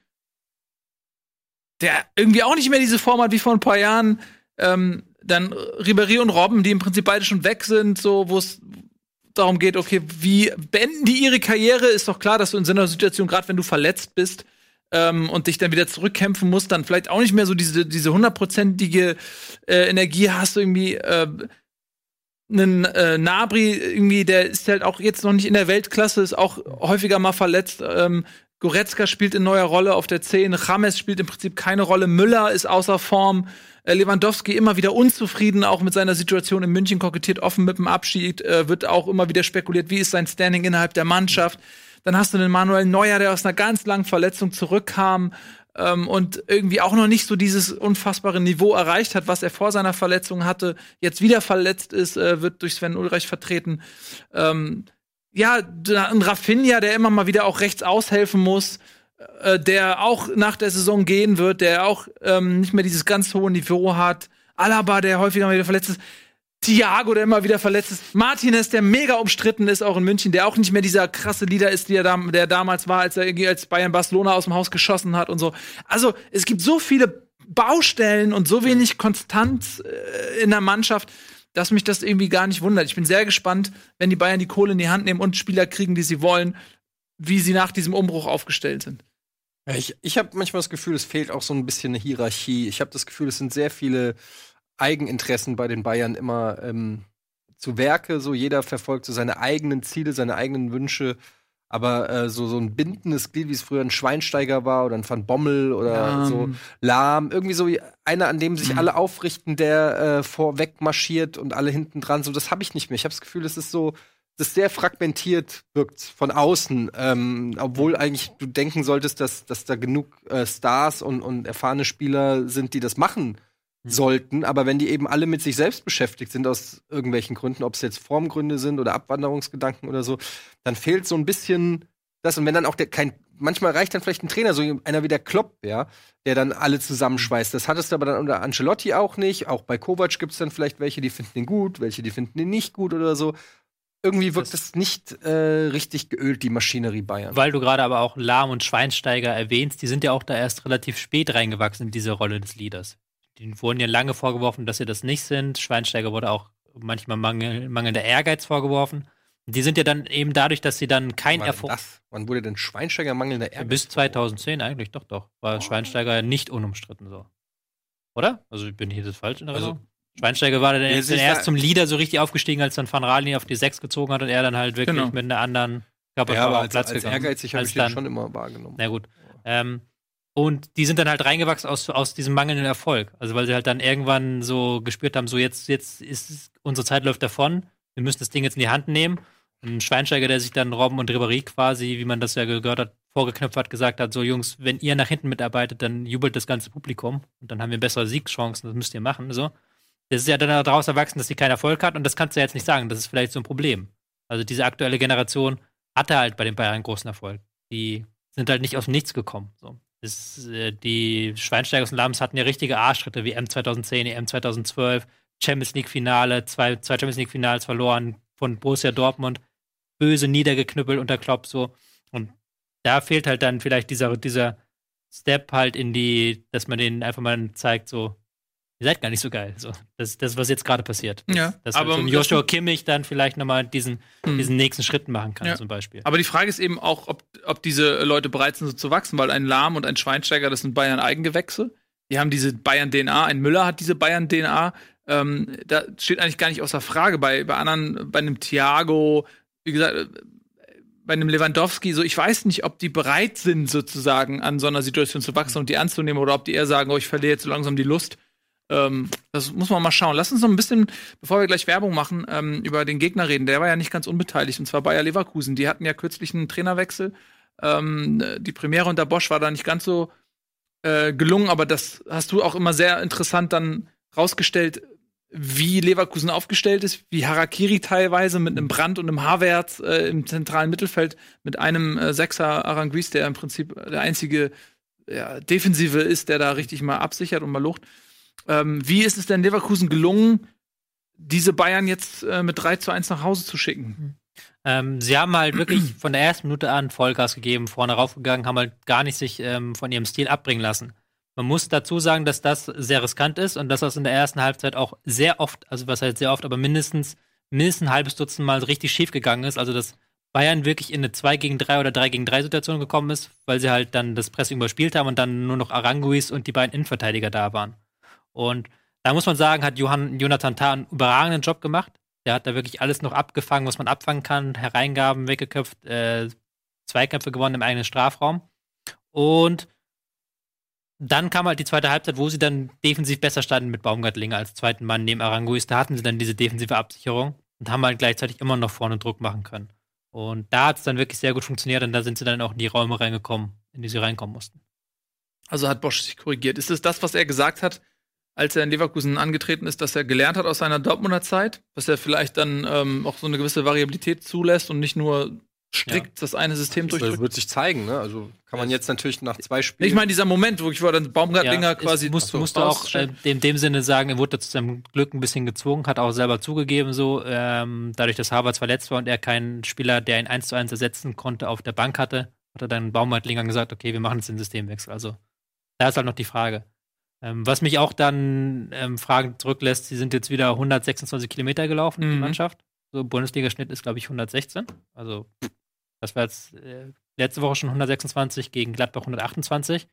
der irgendwie auch nicht mehr diese Form hat wie vor ein paar Jahren. Ähm, dann Ribéry und Robben, die im Prinzip beide schon weg sind, so wo es darum geht, okay, wie beenden die ihre Karriere? Ist doch klar, dass du in so einer Situation, gerade wenn du verletzt bist, ähm, und dich dann wieder zurückkämpfen musst, dann vielleicht auch nicht mehr so diese diese hundertprozentige äh, Energie hast, irgendwie äh, einen äh, Nabri irgendwie, der ist halt auch jetzt noch nicht in der Weltklasse, ist auch häufiger mal verletzt. Ähm, Goretzka spielt in neuer Rolle auf der 10, Rames spielt im Prinzip keine Rolle, Müller ist außer Form, äh, Lewandowski immer wieder unzufrieden, auch mit seiner Situation in München, kokettiert offen mit dem Abschied, äh, wird auch immer wieder spekuliert, wie ist sein Standing innerhalb der Mannschaft. Dann hast du den Manuel Neuer, der aus einer ganz langen Verletzung zurückkam ähm, und irgendwie auch noch nicht so dieses unfassbare Niveau erreicht hat, was er vor seiner Verletzung hatte, jetzt wieder verletzt ist, äh, wird durch Sven Ulreich vertreten. Ähm, ja, ein Rafinha, der immer mal wieder auch rechts aushelfen muss, äh, der auch nach der Saison gehen wird, der auch ähm, nicht mehr dieses ganz hohe Niveau hat. Alaba, der häufiger mal wieder verletzt ist. Thiago, der immer wieder verletzt ist. Martinez, der mega umstritten ist, auch in München, der auch nicht mehr dieser krasse Leader ist, der, da, der damals war, als er irgendwie als Bayern Barcelona aus dem Haus geschossen hat und so. Also, es gibt so viele Baustellen und so wenig Konstanz äh, in der Mannschaft, dass mich das irgendwie gar nicht wundert. Ich bin sehr gespannt, wenn die Bayern die Kohle in die Hand nehmen und Spieler kriegen, die sie wollen, wie sie nach diesem Umbruch aufgestellt sind. Ich, ich habe manchmal das Gefühl, es fehlt auch so ein bisschen eine Hierarchie. Ich habe das Gefühl, es sind sehr viele Eigeninteressen bei den Bayern immer ähm, zu Werke. So jeder verfolgt so seine eigenen Ziele, seine eigenen Wünsche. Aber äh, so, so ein bindendes Glied, wie es früher ein Schweinsteiger war oder ein Van Bommel oder Lahm. so lahm, irgendwie so einer, an dem sich Mhm. alle aufrichten, der äh, vorweg marschiert und alle hinten dran. So, das habe ich nicht mehr. Ich habe das Gefühl, es ist so, das sehr fragmentiert wirkt von außen, ähm, obwohl eigentlich du denken solltest, dass, dass da genug äh, Stars und, und erfahrene Spieler sind, die das machen sollten. Aber wenn die eben alle mit sich selbst beschäftigt sind aus irgendwelchen Gründen, ob es jetzt Formgründe sind oder Abwanderungsgedanken oder so, dann fehlt so ein bisschen das. Und wenn dann auch der kein, manchmal reicht dann vielleicht ein Trainer, so einer wie der Klopp, ja, der dann alle zusammenschweißt. Das hattest du aber dann unter Ancelotti auch nicht. Auch bei Kovac gibt es dann vielleicht welche, die finden ihn gut, welche, die finden ihn nicht gut oder so. Irgendwie wirkt es nicht äh, richtig geölt, die Maschinerie Bayern. Weil du gerade aber auch Lahm und Schweinsteiger erwähnst, die sind ja auch da erst relativ spät reingewachsen in diese Rolle des Leaders. Denen wurden ja lange vorgeworfen, dass sie das nicht sind. Schweinsteiger wurde auch manchmal mangel, mangelnder Ehrgeiz vorgeworfen. Die sind ja dann eben dadurch, dass sie dann kein Wann war denn Erfolg. das? Wann wurde denn Schweinsteiger mangelnder Ehrgeiz? Bis 2010 eigentlich, doch, doch. War Schweinsteiger nicht unumstritten so. Oder? Also bin ich jetzt falsch in der Also- Erinnerung? Schweinsteiger war dann, Ja, erst da- zum Leader so richtig aufgestiegen, als dann Van Ralen ihn auf die 6 gezogen hat und er dann halt wirklich Genau. mit einer anderen ja, Körperfarbe aber auf als, Platz als gekommen. ehrgeizig habe Als ich den dann- schon immer wahrgenommen. Na gut. Ähm, und die sind dann halt reingewachsen aus, aus diesem mangelnden Erfolg. Also weil sie halt dann irgendwann so gespürt haben, so jetzt, jetzt ist unsere Zeit läuft davon, wir müssen das Ding jetzt in die Hand nehmen. Ein Schweinsteiger, der sich dann Robben und Ribéry quasi, wie man das ja gehört hat, vorgeknüpft hat, gesagt hat, so Jungs, wenn ihr nach hinten mitarbeitet, dann jubelt das ganze Publikum und dann haben wir bessere Siegschancen, das müsst ihr machen. So. Das ist ja dann daraus erwachsen, dass sie keinen Erfolg hat und das kannst du ja jetzt nicht sagen. Das ist vielleicht so ein Problem. Also diese aktuelle Generation hatte halt bei den Bayern großen Erfolg. Die sind halt nicht aus Nichts gekommen. So. Das, äh, die Schweinsteigers und Lams hatten ja richtige Arschtritte wie M 2010, EM 2012, Champions League Finale, zwei, zwei Champions League Finals verloren von Borussia Dortmund, böse niedergeknüppelt unter Klopp so. Und da fehlt halt dann vielleicht dieser, dieser Step halt in die, dass man denen einfach mal zeigt, so, ihr seid gar nicht so geil. So, das ist das, was jetzt gerade passiert. Dass, Ja, dass aber so das- Joshua Kimmich dann vielleicht nochmal diesen, Hm. diesen nächsten Schritt machen kann, Ja. zum Beispiel. Aber die Frage ist eben auch, ob, ob diese Leute bereit sind, so zu wachsen, weil ein Lahm und ein Schweinsteiger, das sind Bayern-Eigengewächse. Die haben diese Bayern-DNA, ein Müller hat diese Bayern-DNA. Ähm, da steht eigentlich gar nicht außer Frage. Bei, bei anderen, bei einem Thiago, wie gesagt, äh, bei einem Lewandowski, so ich weiß nicht, ob die bereit sind, sozusagen an so einer Situation zu wachsen und die anzunehmen oder ob die eher sagen, oh, ich verliere jetzt so langsam die Lust. Ähm, das muss man mal schauen. Lass uns noch ein bisschen, bevor wir gleich Werbung machen, ähm, über den Gegner reden. Der war ja nicht ganz unbeteiligt, und zwar Bayer Leverkusen. Die hatten ja kürzlich einen Trainerwechsel. Ähm, die Premiere unter Bosch war da nicht ganz so äh, gelungen, aber das hast du auch immer sehr interessant dann rausgestellt, wie Leverkusen aufgestellt ist, wie Harakiri teilweise mit einem Brand und einem Havertz äh, im zentralen Mittelfeld, mit einem äh, Sechser Aranguiz, der im Prinzip der einzige ja, Defensive ist, der da richtig mal absichert und mal lucht. Ähm, wie ist es denn Leverkusen gelungen, diese Bayern jetzt äh, mit 3 zu 1 nach Hause zu schicken? Ähm, sie haben halt wirklich von der ersten Minute an Vollgas gegeben, vorne raufgegangen, haben halt gar nicht sich ähm, von ihrem Stil abbringen lassen. Man muss dazu sagen, dass das sehr riskant ist und dass das in der ersten Halbzeit auch sehr oft, also was heißt sehr oft, aber mindestens mindestens ein halbes Dutzend Mal richtig schief gegangen ist. Also dass Bayern wirklich in eine 2 gegen 3 oder 3 gegen 3 Situation gekommen ist, weil sie halt dann das Pressing überspielt haben und dann nur noch Aranguis und die beiden Innenverteidiger da waren. Und da muss man sagen, hat Johann, Jonathan Tah einen überragenden Job gemacht. Der hat da wirklich alles noch abgefangen, was man abfangen kann, Hereingaben weggeköpft, äh, Zweikämpfe gewonnen im eigenen Strafraum. Und dann kam halt die zweite Halbzeit, wo sie dann defensiv besser standen mit Baumgartlinger als zweiten Mann neben Aranguis. Da hatten sie dann diese defensive Absicherung und haben halt gleichzeitig immer noch vorne Druck machen können. Und da hat es dann wirklich sehr gut funktioniert und da sind sie dann auch in die Räume reingekommen, in die sie reinkommen mussten. Also hat Bosch sich korrigiert. Ist es das, was er gesagt hat, als er in Leverkusen angetreten ist, dass er gelernt hat aus seiner Dortmunder Zeit, dass er vielleicht dann ähm, auch so eine gewisse Variabilität zulässt und nicht nur strikt ja. das eine System durchdrückt? Das wird sich zeigen, ne? Also kann man jetzt natürlich nach zwei Spielen. Ich meine, dieser Moment, wo ich war, dann Baumgartlinger ja, quasi. Musst, so, musst du auch äh, in dem Sinne sagen, er wurde zu seinem Glück ein bisschen gezwungen, hat auch selber zugegeben, so, ähm, dadurch, dass Havertz verletzt war und er keinen Spieler, der ihn eins zu eins ersetzen konnte, auf der Bank hatte, hat er dann Baumgartlinger gesagt, okay, wir machen jetzt den Systemwechsel. Also, da ist halt noch die Frage. Ähm, was mich auch dann ähm, Fragen zurücklässt, sie sind jetzt wieder 126 Kilometer gelaufen, mhm. die Mannschaft. So, Bundesliga-Schnitt ist, glaube ich, 116. Also, das war jetzt äh, letzte Woche schon 126 gegen Gladbach 128.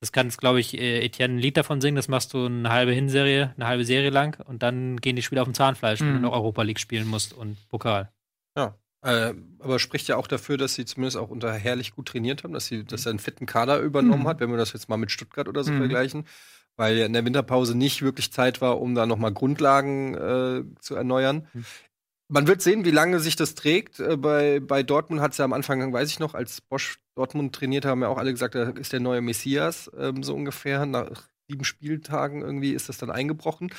Das kann jetzt, glaube ich, äh, Etienne ein Lied davon singen. Das machst du eine halbe Hinserie, eine halbe Serie lang und dann gehen die Spiele auf dem Zahnfleisch, mhm. wenn du mhm. noch Europa League spielen musst und Pokal. Ja. Äh, aber spricht ja auch dafür, dass sie zumindest auch unter Herrlich gut trainiert haben, dass, sie, dass er einen fetten Kader übernommen mhm. hat, wenn wir das jetzt mal mit Stuttgart oder so mhm. vergleichen weil ja in der Winterpause nicht wirklich Zeit war, um da nochmal Grundlagen äh, zu erneuern. Mhm. Man wird sehen, wie lange sich das trägt. Äh, bei, bei Dortmund hat es ja am Anfang, weiß ich noch, als Bosch Dortmund trainiert, haben ja auch alle gesagt, da ist der neue Messias, ähm, so ungefähr. Nach sieben Spieltagen irgendwie ist das dann eingebrochen.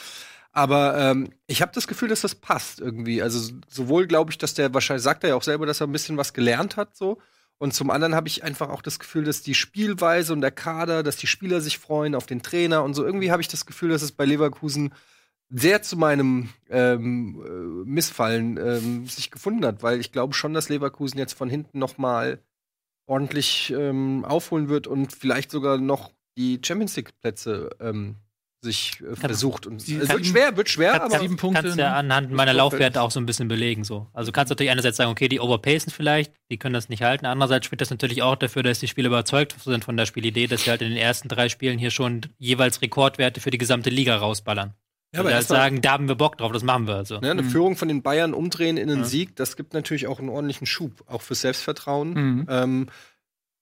Aber ähm, ich habe das Gefühl, dass das passt irgendwie. Also sowohl glaube ich, dass der wahrscheinlich sagt er ja auch selber, dass er ein bisschen was gelernt hat, so. Und zum anderen habe ich einfach auch das Gefühl, dass die Spielweise und der Kader, dass die Spieler sich freuen auf den Trainer und so. Irgendwie habe ich das Gefühl, dass es bei Leverkusen sehr zu meinem ähm, äh, Missfallen ähm, sich gefunden hat, weil ich glaube schon, dass Leverkusen jetzt von hinten noch mal ordentlich ähm, aufholen wird und vielleicht sogar noch die Champions League Plätze ähm, sich äh, versucht. Und es wird schwer, wird schwer, aber sieben Punkte. Kannst ja anhand meiner Laufwerte auch so ein bisschen belegen. So. Also kannst du natürlich einerseits sagen, okay, die overpacen vielleicht, die können das nicht halten. Andererseits spricht das natürlich auch dafür, dass die Spieler überzeugt sind von der Spielidee, dass sie halt in den ersten drei Spielen hier schon jeweils Rekordwerte für die gesamte Liga rausballern. Ja, aber halt sagen, da haben wir Bock drauf, das machen wir. Also. Ja, eine mhm. Führung von den Bayern umdrehen in einen ja. Sieg, das gibt natürlich auch einen ordentlichen Schub, auch fürs Selbstvertrauen. Mhm. Ähm,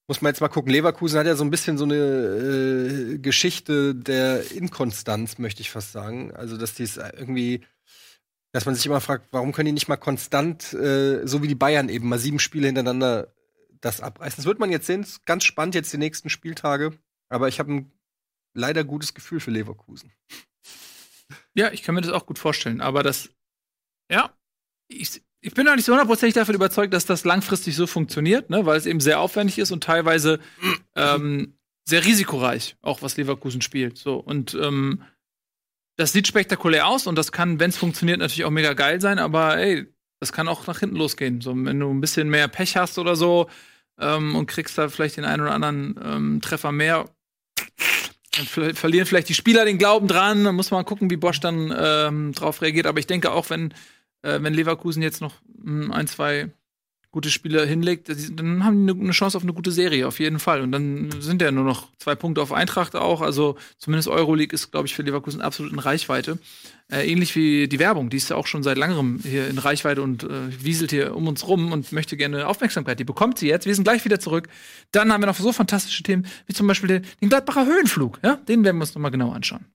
muss man jetzt mal gucken. Leverkusen hat ja so ein bisschen so eine äh, Geschichte der Inkonstanz, möchte ich fast sagen. Also, dass die es irgendwie, dass man sich immer fragt, warum können die nicht mal konstant, äh, so wie die Bayern eben, mal sieben Spiele hintereinander das abreißen. Das wird man jetzt sehen. Ganz spannend jetzt die nächsten Spieltage. Aber ich habe ein leider gutes Gefühl für Leverkusen. Ja, ich kann mir das auch gut vorstellen. Aber das, ja, ich, ich bin noch nicht so hundertprozentig davon überzeugt, dass das langfristig so funktioniert, ne? weil es eben sehr aufwendig ist und teilweise ähm, sehr risikoreich, auch was Leverkusen spielt. So und ähm, das sieht spektakulär aus und das kann, wenn es funktioniert, natürlich auch mega geil sein. Aber ey, das kann auch nach hinten losgehen. So, wenn du ein bisschen mehr Pech hast oder so ähm, und kriegst da vielleicht den einen oder anderen ähm, Treffer mehr, dann verlieren vielleicht die Spieler den Glauben dran. Dann muss man gucken, wie Bosch dann ähm, drauf reagiert. Aber ich denke auch, wenn äh, wenn Leverkusen jetzt noch hm, ein, zwei gute Spiele hinlegt, dann haben die eine Chance auf eine gute Serie, auf jeden Fall. Und dann sind ja nur noch zwei Punkte auf Eintracht auch. Also zumindest Euroleague ist, glaube ich, für Leverkusen absolut in Reichweite. Äh, ähnlich wie die Werbung, die ist ja auch schon seit langem hier in Reichweite und äh, wieselt hier um uns rum und möchte gerne Aufmerksamkeit. Die bekommt sie jetzt. Wir sind gleich wieder zurück. Dann haben wir noch so fantastische Themen, wie zum Beispiel den, den Gladbacher Höhenflug. Ja? Den werden wir uns nochmal genau anschauen.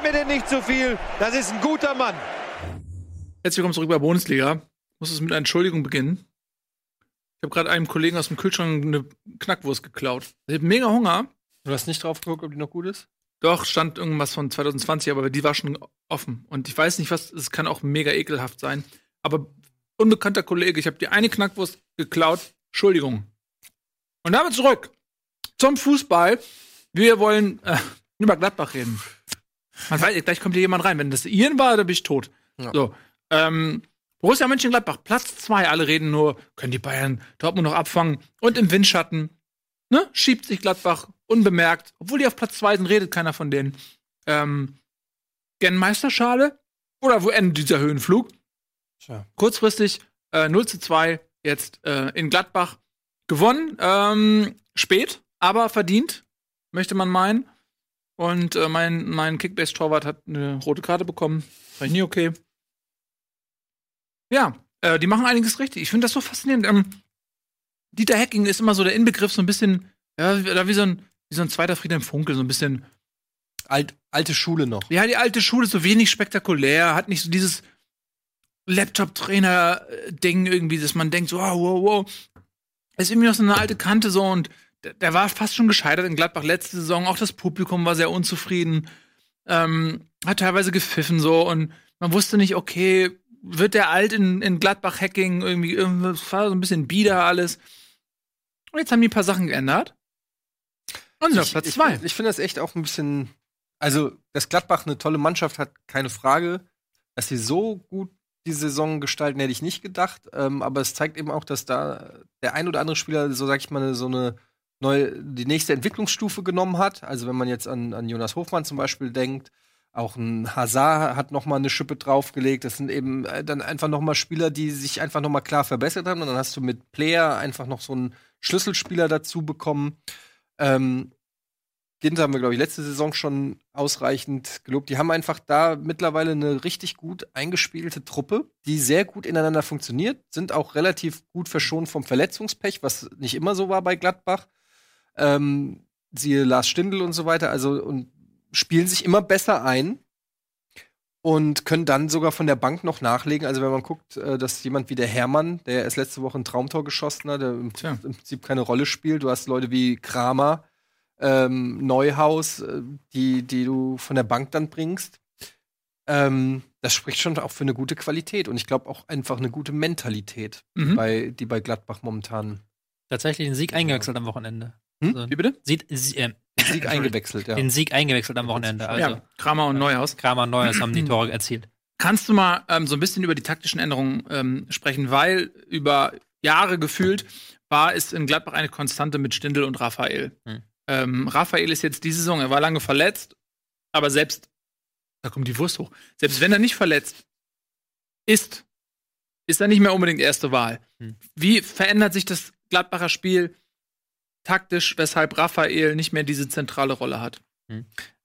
Kritisiert mir denn nicht zu so viel. Das ist ein guter Mann. Herzlich willkommen zurück bei Bundesliga. Ich muss es mit einer Entschuldigung beginnen. Ich habe gerade einem Kollegen aus dem Kühlschrank eine Knackwurst geklaut. Ich habe mega Hunger. Du hast nicht drauf geguckt, ob die noch gut ist? Doch, stand irgendwas von 2020, aber die war schon offen. Und ich weiß nicht, was, es kann auch mega ekelhaft sein. Aber unbekannter Kollege, ich habe dir eine Knackwurst geklaut. Entschuldigung. Und damit zurück zum Fußball. Wir wollen äh, über Gladbach reden. Man weiß, gleich kommt hier jemand rein. Wenn das Ian war, dann bin ich tot. Ja. So. Ähm, Borussia Mönchengladbach, Platz zwei. Alle reden nur, können die Bayern Dortmund noch abfangen? Und im Windschatten, ne, schiebt sich Gladbach unbemerkt. Obwohl die auf Platz zwei sind, redet keiner von denen. Ähm, gern Meisterschale? Oder wo endet dieser Höhenflug? Tja. Kurzfristig äh, 0 zu 2 jetzt äh, in Gladbach gewonnen. Ähm, spät, aber verdient, möchte man meinen. Und äh, mein, mein Kickbase-Torwart hat eine rote Karte bekommen. War ich nie okay. Ja, äh, die machen einiges richtig. Ich finde das so faszinierend. Ähm, Dieter Hecking ist immer so der Inbegriff, so ein bisschen, ja, wie, wie so ein, wie so ein zweiter Friedhelm Funkel, so ein bisschen Alt, alte Schule noch. ja, die alte Schule ist so wenig spektakulär, hat nicht so dieses Laptop-Trainer-Ding irgendwie, dass man denkt, so, wow, wow, wow. Ist irgendwie noch so eine alte Kante so und der, war fast schon gescheitert in Gladbach letzte Saison. Auch das Publikum war sehr unzufrieden. Ähm, hat teilweise gepfiffen so und man wusste nicht, okay, wird der alt in, in Gladbach-Hacking irgendwie, es war so ein bisschen bieder alles. Und jetzt haben die ein paar Sachen geändert. Und sind auf Platz ich, zwei. Ich, ich finde das echt auch ein bisschen. Also, dass Gladbach eine tolle Mannschaft hat, keine Frage. Dass sie so gut die Saison gestalten, hätte ich nicht gedacht. Ähm, aber es zeigt eben auch, dass da der ein oder andere Spieler, so sag ich mal, so eine neue, die nächste Entwicklungsstufe genommen hat. Also, wenn man jetzt an, an Jonas Hofmann zum Beispiel denkt, auch ein Hazard hat noch mal eine Schippe draufgelegt. Das sind eben äh, dann einfach noch mal Spieler, die sich einfach noch mal klar verbessert haben. Und dann hast du mit Player einfach noch so einen Schlüsselspieler dazu bekommen. Ähm, Ginter haben wir, glaube ich, letzte Saison schon ausreichend gelobt. Die haben einfach da mittlerweile eine richtig gut eingespielte Truppe, die sehr gut ineinander funktioniert, sind auch relativ gut verschont vom Verletzungspech, was nicht immer so war bei Gladbach. Ähm, siehe Lars Stindl und so weiter, also und spielen sich immer besser ein und können dann sogar von der Bank noch nachlegen. Also wenn man guckt, äh, dass jemand wie der Hermann, der erst letzte Woche ein Traumtor geschossen hat, der im, Tja. im Prinzip keine Rolle spielt. Du hast Leute wie Kramer, ähm, Neuhaus, äh, die, die du von der Bank dann bringst. Ähm, das spricht schon auch für eine gute Qualität und ich glaube auch einfach eine gute Mentalität, Mhm. bei, die bei Gladbach momentan Tatsächlich den Sieg eingewechselt am Wochenende. Hm? Wie bitte? sieht, sie- äh, Sieg eingewechselt, ja. Den Sieg eingewechselt am Wochenende. Also ja, Kramer und Neuhaus. Kramer und Neuers haben die Tore erzielt. Kannst du mal ähm, so ein bisschen über die taktischen Änderungen ähm, sprechen, weil über Jahre gefühlt war es in Gladbach eine Konstante mit Stindl und Raphael. Hm. Ähm, Raphael ist jetzt diese Saison, er war lange verletzt, aber selbst, da kommt die Wurst hoch, selbst wenn er nicht verletzt ist, ist er nicht mehr unbedingt erste Wahl. Hm. Wie verändert sich das Gladbacher Spiel taktisch, weshalb Raphael nicht mehr diese zentrale Rolle hat?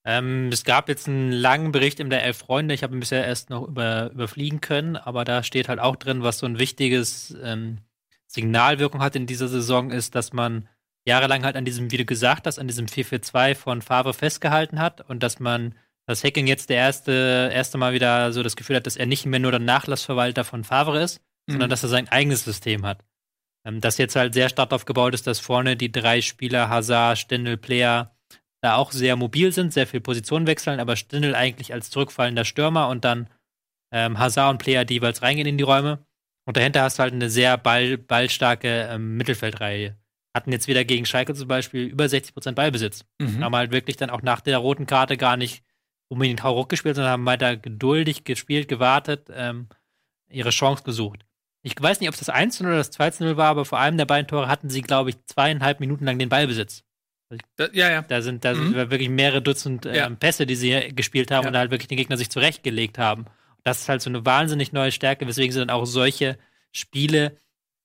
Ähm, es gab jetzt einen langen Bericht in der Elf Freunde. Ich habe ihn bisher erst noch über, überfliegen können, aber da steht halt auch drin, was so ein wichtiges ähm, Signalwirkung hat in dieser Saison, ist, dass man jahrelang halt an diesem, wie du gesagt hast, an diesem 4-4-2 von Favre festgehalten hat und dass man, dass Hacking jetzt der erste, erste Mal wieder so das Gefühl hat, dass er nicht mehr nur der Nachlassverwalter von Favre ist, sondern Mhm. dass er sein eigenes System hat. Ähm, das jetzt halt sehr stark aufgebaut ist, dass vorne die drei Spieler, Hazard, Stindl, Player, da auch sehr mobil sind, sehr viel Position wechseln, aber Stindl eigentlich als zurückfallender Stürmer und dann ähm, Hazard und Player, die jeweils reingehen in die Räume. Und dahinter hast du halt eine sehr ball, ballstarke ähm, Mittelfeldreihe. Hatten jetzt wieder gegen Schalke zum Beispiel über 60% Ballbesitz. Mhm. Haben halt wirklich dann auch nach der roten Karte gar nicht unbedingt Hauruck gespielt, sondern haben weiter geduldig gespielt, gewartet, ähm, ihre Chance gesucht. Ich weiß nicht, ob es das 1 oder das 2 0 war, aber vor allem der beiden Tore hatten sie, glaube ich, zweieinhalb Minuten lang den Ballbesitz. Da, ja, ja. Da sind, da Mhm. sind wirklich mehrere Dutzend ähm, Ja. Pässe, die sie gespielt haben Ja. und da halt wirklich den Gegner sich zurechtgelegt haben. Das ist halt so eine wahnsinnig neue Stärke, weswegen sie dann auch solche Spiele,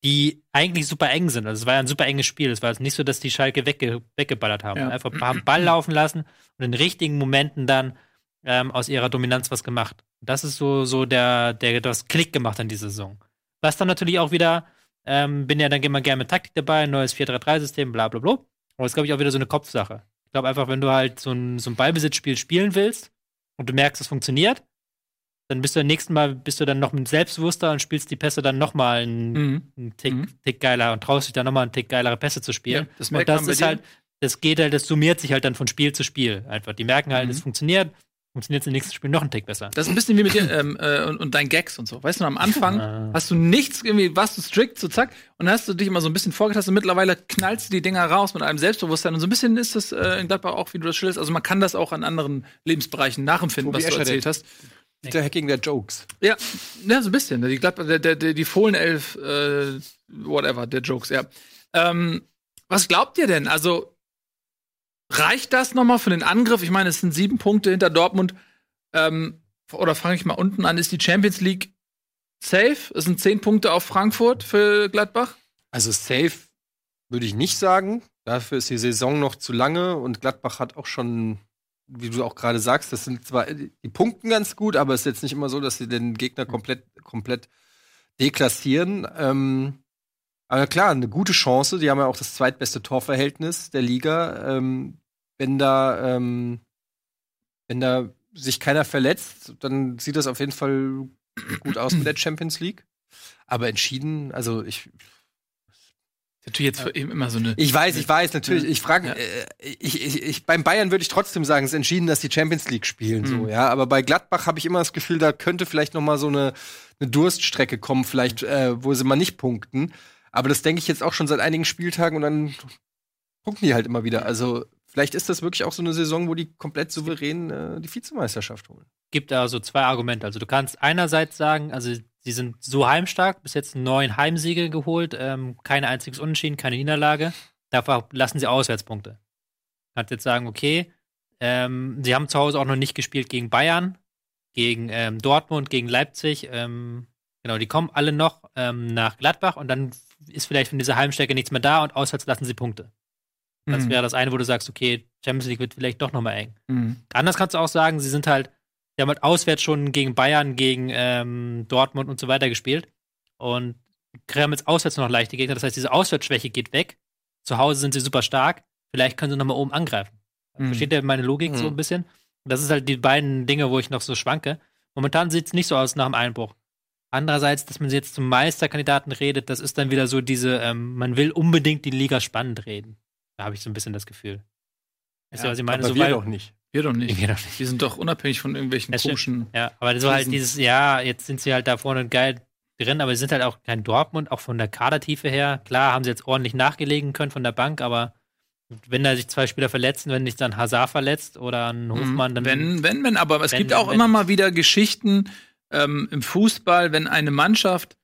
die eigentlich super eng sind. Also es war ja ein super enges Spiel. Es war jetzt nicht so, dass die Schalke wegge weggeballert haben. Ja. Einfach haben Ball laufen lassen und in richtigen Momenten dann ähm, aus ihrer Dominanz was gemacht. Das ist so, so der, der das Klick gemacht an dieser Saison. Was dann natürlich auch wieder, ähm, bin ja dann immer gerne mit Taktik dabei, neues 4-3-3-System, bla bla bla. Aber es ist, glaube ich, auch wieder so eine Kopfsache. Ich glaube einfach, wenn du halt so ein, so ein Ballbesitzspiel spielen willst und du merkst, es funktioniert, dann bist du beim nächsten Mal bist du dann noch mit selbstbewusster und spielst die Pässe dann noch mal einen, Mhm. einen Tick, Mhm. Tick geiler und traust dich dann noch mal einen Tick geilere Pässe zu spielen. Ja, das und das ist halt, das geht halt, das summiert sich halt dann von Spiel zu Spiel einfach. Die merken halt, Mhm. es funktioniert, funktioniert im nächsten Spiel noch einen Tick besser. Das ist ein bisschen wie mit dir ähm, äh, und, und dein Gags und so. Weißt du, am Anfang Ah. hast du nichts, irgendwie warst du strikt, so zack, und dann hast du dich immer so ein bisschen vorgetastet und mittlerweile knallst du die Dinger raus mit einem Selbstbewusstsein. Und so ein bisschen ist das äh, in Gladbach auch, wie du das schilderst. Also man kann das auch an anderen Lebensbereichen nachempfinden, Tobi was du Escher, erzählt hast. Der Hacking der Jokes. Ja, ja, so ein bisschen. Die, Gladbach, der, der, die Fohlenelf, äh, whatever, der Jokes, ja. Ähm, was glaubt ihr denn? Also, reicht das nochmal für den Angriff? Ich meine, es sind sieben Punkte hinter Dortmund. Ähm, oder fange ich mal unten an, ist die Champions League safe? Es sind zehn Punkte auf Frankfurt für Gladbach. Also safe würde ich nicht sagen. Dafür ist die Saison noch zu lange und Gladbach hat auch schon, wie du auch gerade sagst, das sind zwar die Punkten ganz gut, aber es ist jetzt nicht immer so, dass sie den Gegner komplett, komplett deklassieren. Ähm, aber klar, eine gute Chance. Die haben ja auch das zweitbeste Torverhältnis der Liga. Ähm, wenn da, ähm, wenn da sich keiner verletzt, dann sieht das auf jeden Fall gut aus mit der Champions League. Aber entschieden, also ich, Natürlich jetzt eben immer so eine. ich weiß, ich weiß, natürlich. Ich frage, Ja. äh, ich, ich, ich, beim Bayern würde ich trotzdem sagen, es ist entschieden, dass die Champions League spielen, so, Mhm. ja. Aber bei Gladbach habe ich immer das Gefühl, da könnte vielleicht noch mal so eine, eine Durststrecke kommen, vielleicht, äh, wo sie mal nicht punkten. Aber das denke ich jetzt auch schon seit einigen Spieltagen und dann punkten die halt immer wieder. Also vielleicht ist das wirklich auch so eine Saison, wo die komplett souverän äh, die Vizemeisterschaft holen. gibt da so zwei Argumente. Also du kannst einerseits sagen, also sie sind so heimstark, bis jetzt neun Heimsiege geholt, ähm, keine einziges Unentschieden, keine Niederlage. Dafür lassen sie Auswärtspunkte. Kannst jetzt sagen, okay, ähm, sie haben zu Hause auch noch nicht gespielt gegen Bayern, gegen ähm, Dortmund, gegen Leipzig. Ähm, genau, die kommen alle noch ähm, nach Gladbach und dann ist vielleicht von dieser Heimstärke nichts mehr da und auswärts lassen sie Punkte. Das Mhm. wäre das eine, wo du sagst, okay, Champions League wird vielleicht doch noch mal eng. Mhm. Anders kannst du auch sagen, sie sind halt, sie haben halt auswärts schon gegen Bayern, gegen ähm, Dortmund und so weiter gespielt. Und haben jetzt auswärts noch leichte Gegner. Das heißt, diese Auswärtsschwäche geht weg. Zu Hause sind sie super stark. Vielleicht können sie noch mal oben angreifen. Mhm. Versteht ihr meine Logik so Mhm. ein bisschen? Das ist halt die beiden Dinge, wo ich noch so schwanke. Momentan sieht es nicht so aus nach dem Einbruch. Andererseits, dass man jetzt zum Meisterkandidaten redet, das ist dann wieder so diese, ähm, man will unbedingt die Liga spannend reden. Da habe ich so ein bisschen das Gefühl. Wisst ihr, was ich meine? aber so wir weil- doch nicht. Wir doch nicht. Wir doch nicht. Die sind doch unabhängig von irgendwelchen Das stimmt. komischen. Ja, aber so halt Riesen- dieses, ja, jetzt sind sie halt da vorne geil drin, aber sie sind halt auch kein Dortmund, auch von der Kadertiefe her. Klar haben sie jetzt ordentlich nachgelegen können von der Bank, aber wenn da sich zwei Spieler verletzen, wenn sich dann Hazard verletzt oder ein Hofmann, dann. Mhm. Wenn, wenn, wenn, aber es Wenn, gibt auch wenn. immer mal wieder Geschichten ähm, im Fußball, wenn eine Mannschaft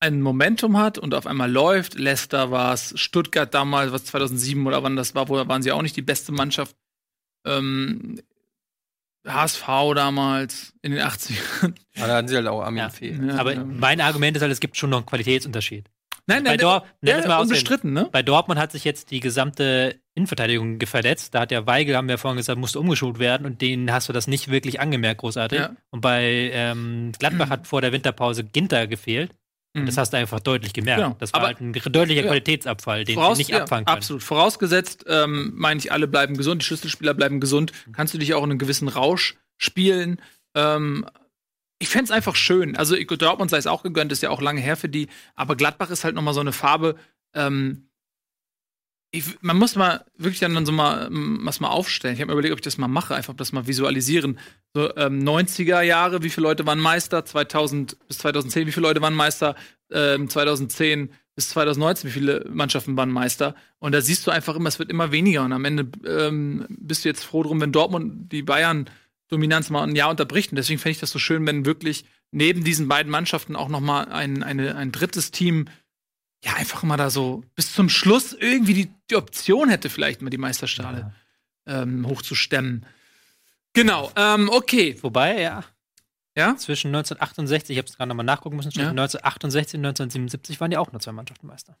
ein Momentum hat und auf einmal läuft. Leicester war es, Stuttgart damals, was 2007 oder wann das war, wo waren sie auch nicht die beste Mannschaft. Ähm, HSV damals in den 80ern. Aber da hatten sie halt auch Armin Ja. Fee. Ja, aber ja. mein Argument ist halt, es gibt schon noch einen Qualitätsunterschied. Nein, Bei nein, Dor es mal ja, ausreden. unbestritten, ne? Bei Dortmund hat sich jetzt die gesamte Innenverteidigung verletzt. Da hat der Weigel, haben wir vorhin gesagt, musste umgeschult werden und den hast du das nicht wirklich angemerkt, großartig. Ja. Und bei ähm, Gladbach hat vor der Winterpause Ginter gefehlt. Und das hast du einfach deutlich gemerkt. Genau. Das war Aber- halt ein deutlicher Ja. Qualitätsabfall, den Voraus- nicht ja, abfangen können. Absolut. Vorausgesetzt, ähm, meine ich, alle bleiben gesund, die Schlüsselspieler bleiben gesund, Mhm. kannst du dich auch in einem gewissen Rausch spielen. Ähm, ich fände es einfach schön. Also Dortmund sei es auch gegönnt, ist ja auch lange her für die, aber Gladbach ist halt noch mal so eine Farbe. Ähm, ich, man muss mal wirklich dann so mal was mal aufstellen. Ich habe mir überlegt, ob ich das mal mache, einfach das mal visualisieren. So ähm, 90er Jahre, wie viele Leute waren Meister? 2000 bis 2010, wie viele Leute waren Meister? Ähm, 2010 bis 2019, wie viele Mannschaften waren Meister? Und da siehst du einfach immer, es wird immer weniger. Und am Ende ähm, bist du jetzt froh drum, wenn Dortmund die Bayern Dominanz mal ein Jahr unterbricht. Und deswegen fände ich das so schön, wenn wirklich neben diesen beiden Mannschaften auch noch mal ein, eine, ein drittes Team ja einfach mal da so bis zum Schluss irgendwie die, die Option hätte, vielleicht mal die Meisterschale ähm, hochzustemmen. Genau, ähm, okay. Wobei, ja, Ja? zwischen 1968, ich habe es gerade nochmal nachgucken müssen, zwischen Ja. 1968 und 1977 waren die auch nur zwei Mannschaften Meister.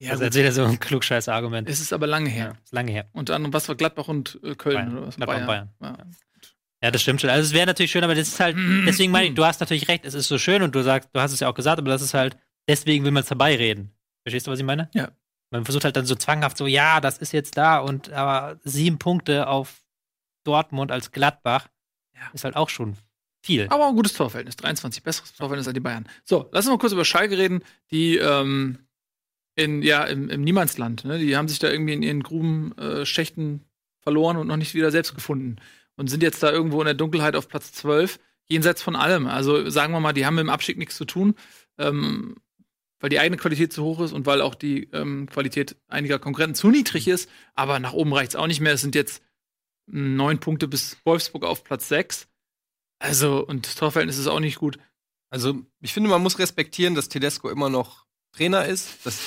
Ja, also gut. erzählt er so ein klugscheiß Argument. es ist aber lange her. ist lange her. Unter anderem, was war Gladbach und äh, Köln Bayern. oder was? Gladbach und Bayern. Ja. Ja, das stimmt schon. Also es wäre natürlich schön, aber das ist halt, deswegen meine ich, du hast natürlich recht, es ist so schön und du sagst, du hast es ja auch gesagt, aber das ist halt, deswegen will man es herbeireden. Verstehst du, was ich meine? Ja. Man versucht halt dann so zwanghaft so, ja, das ist jetzt da und aber sieben Punkte auf Dortmund als Gladbach Ja. ist halt auch schon viel. Aber ein gutes Torverhältnis. 23, besseres Torverhältnis als die Bayern. So, lass uns mal kurz über Schalke reden, die ähm, in, ja, im, im Niemandsland, ne? Die haben sich da irgendwie in ihren Gruben, äh, Schächten verloren und noch nicht wieder selbst gefunden. Und sind jetzt da irgendwo in der Dunkelheit auf Platz 12, jenseits von allem. Also sagen wir mal, die haben mit dem Abstieg nichts zu tun, ähm, weil die eigene Qualität zu hoch ist und weil auch die ähm, Qualität einiger Konkurrenten zu niedrig ist. Aber nach oben reicht's auch nicht mehr. Es sind jetzt mh, neun Punkte bis Wolfsburg auf Platz 6. Also, und das Torverhältnis ist auch nicht gut. Also, ich finde, man muss respektieren, dass Tedesco immer noch Trainer ist. Das,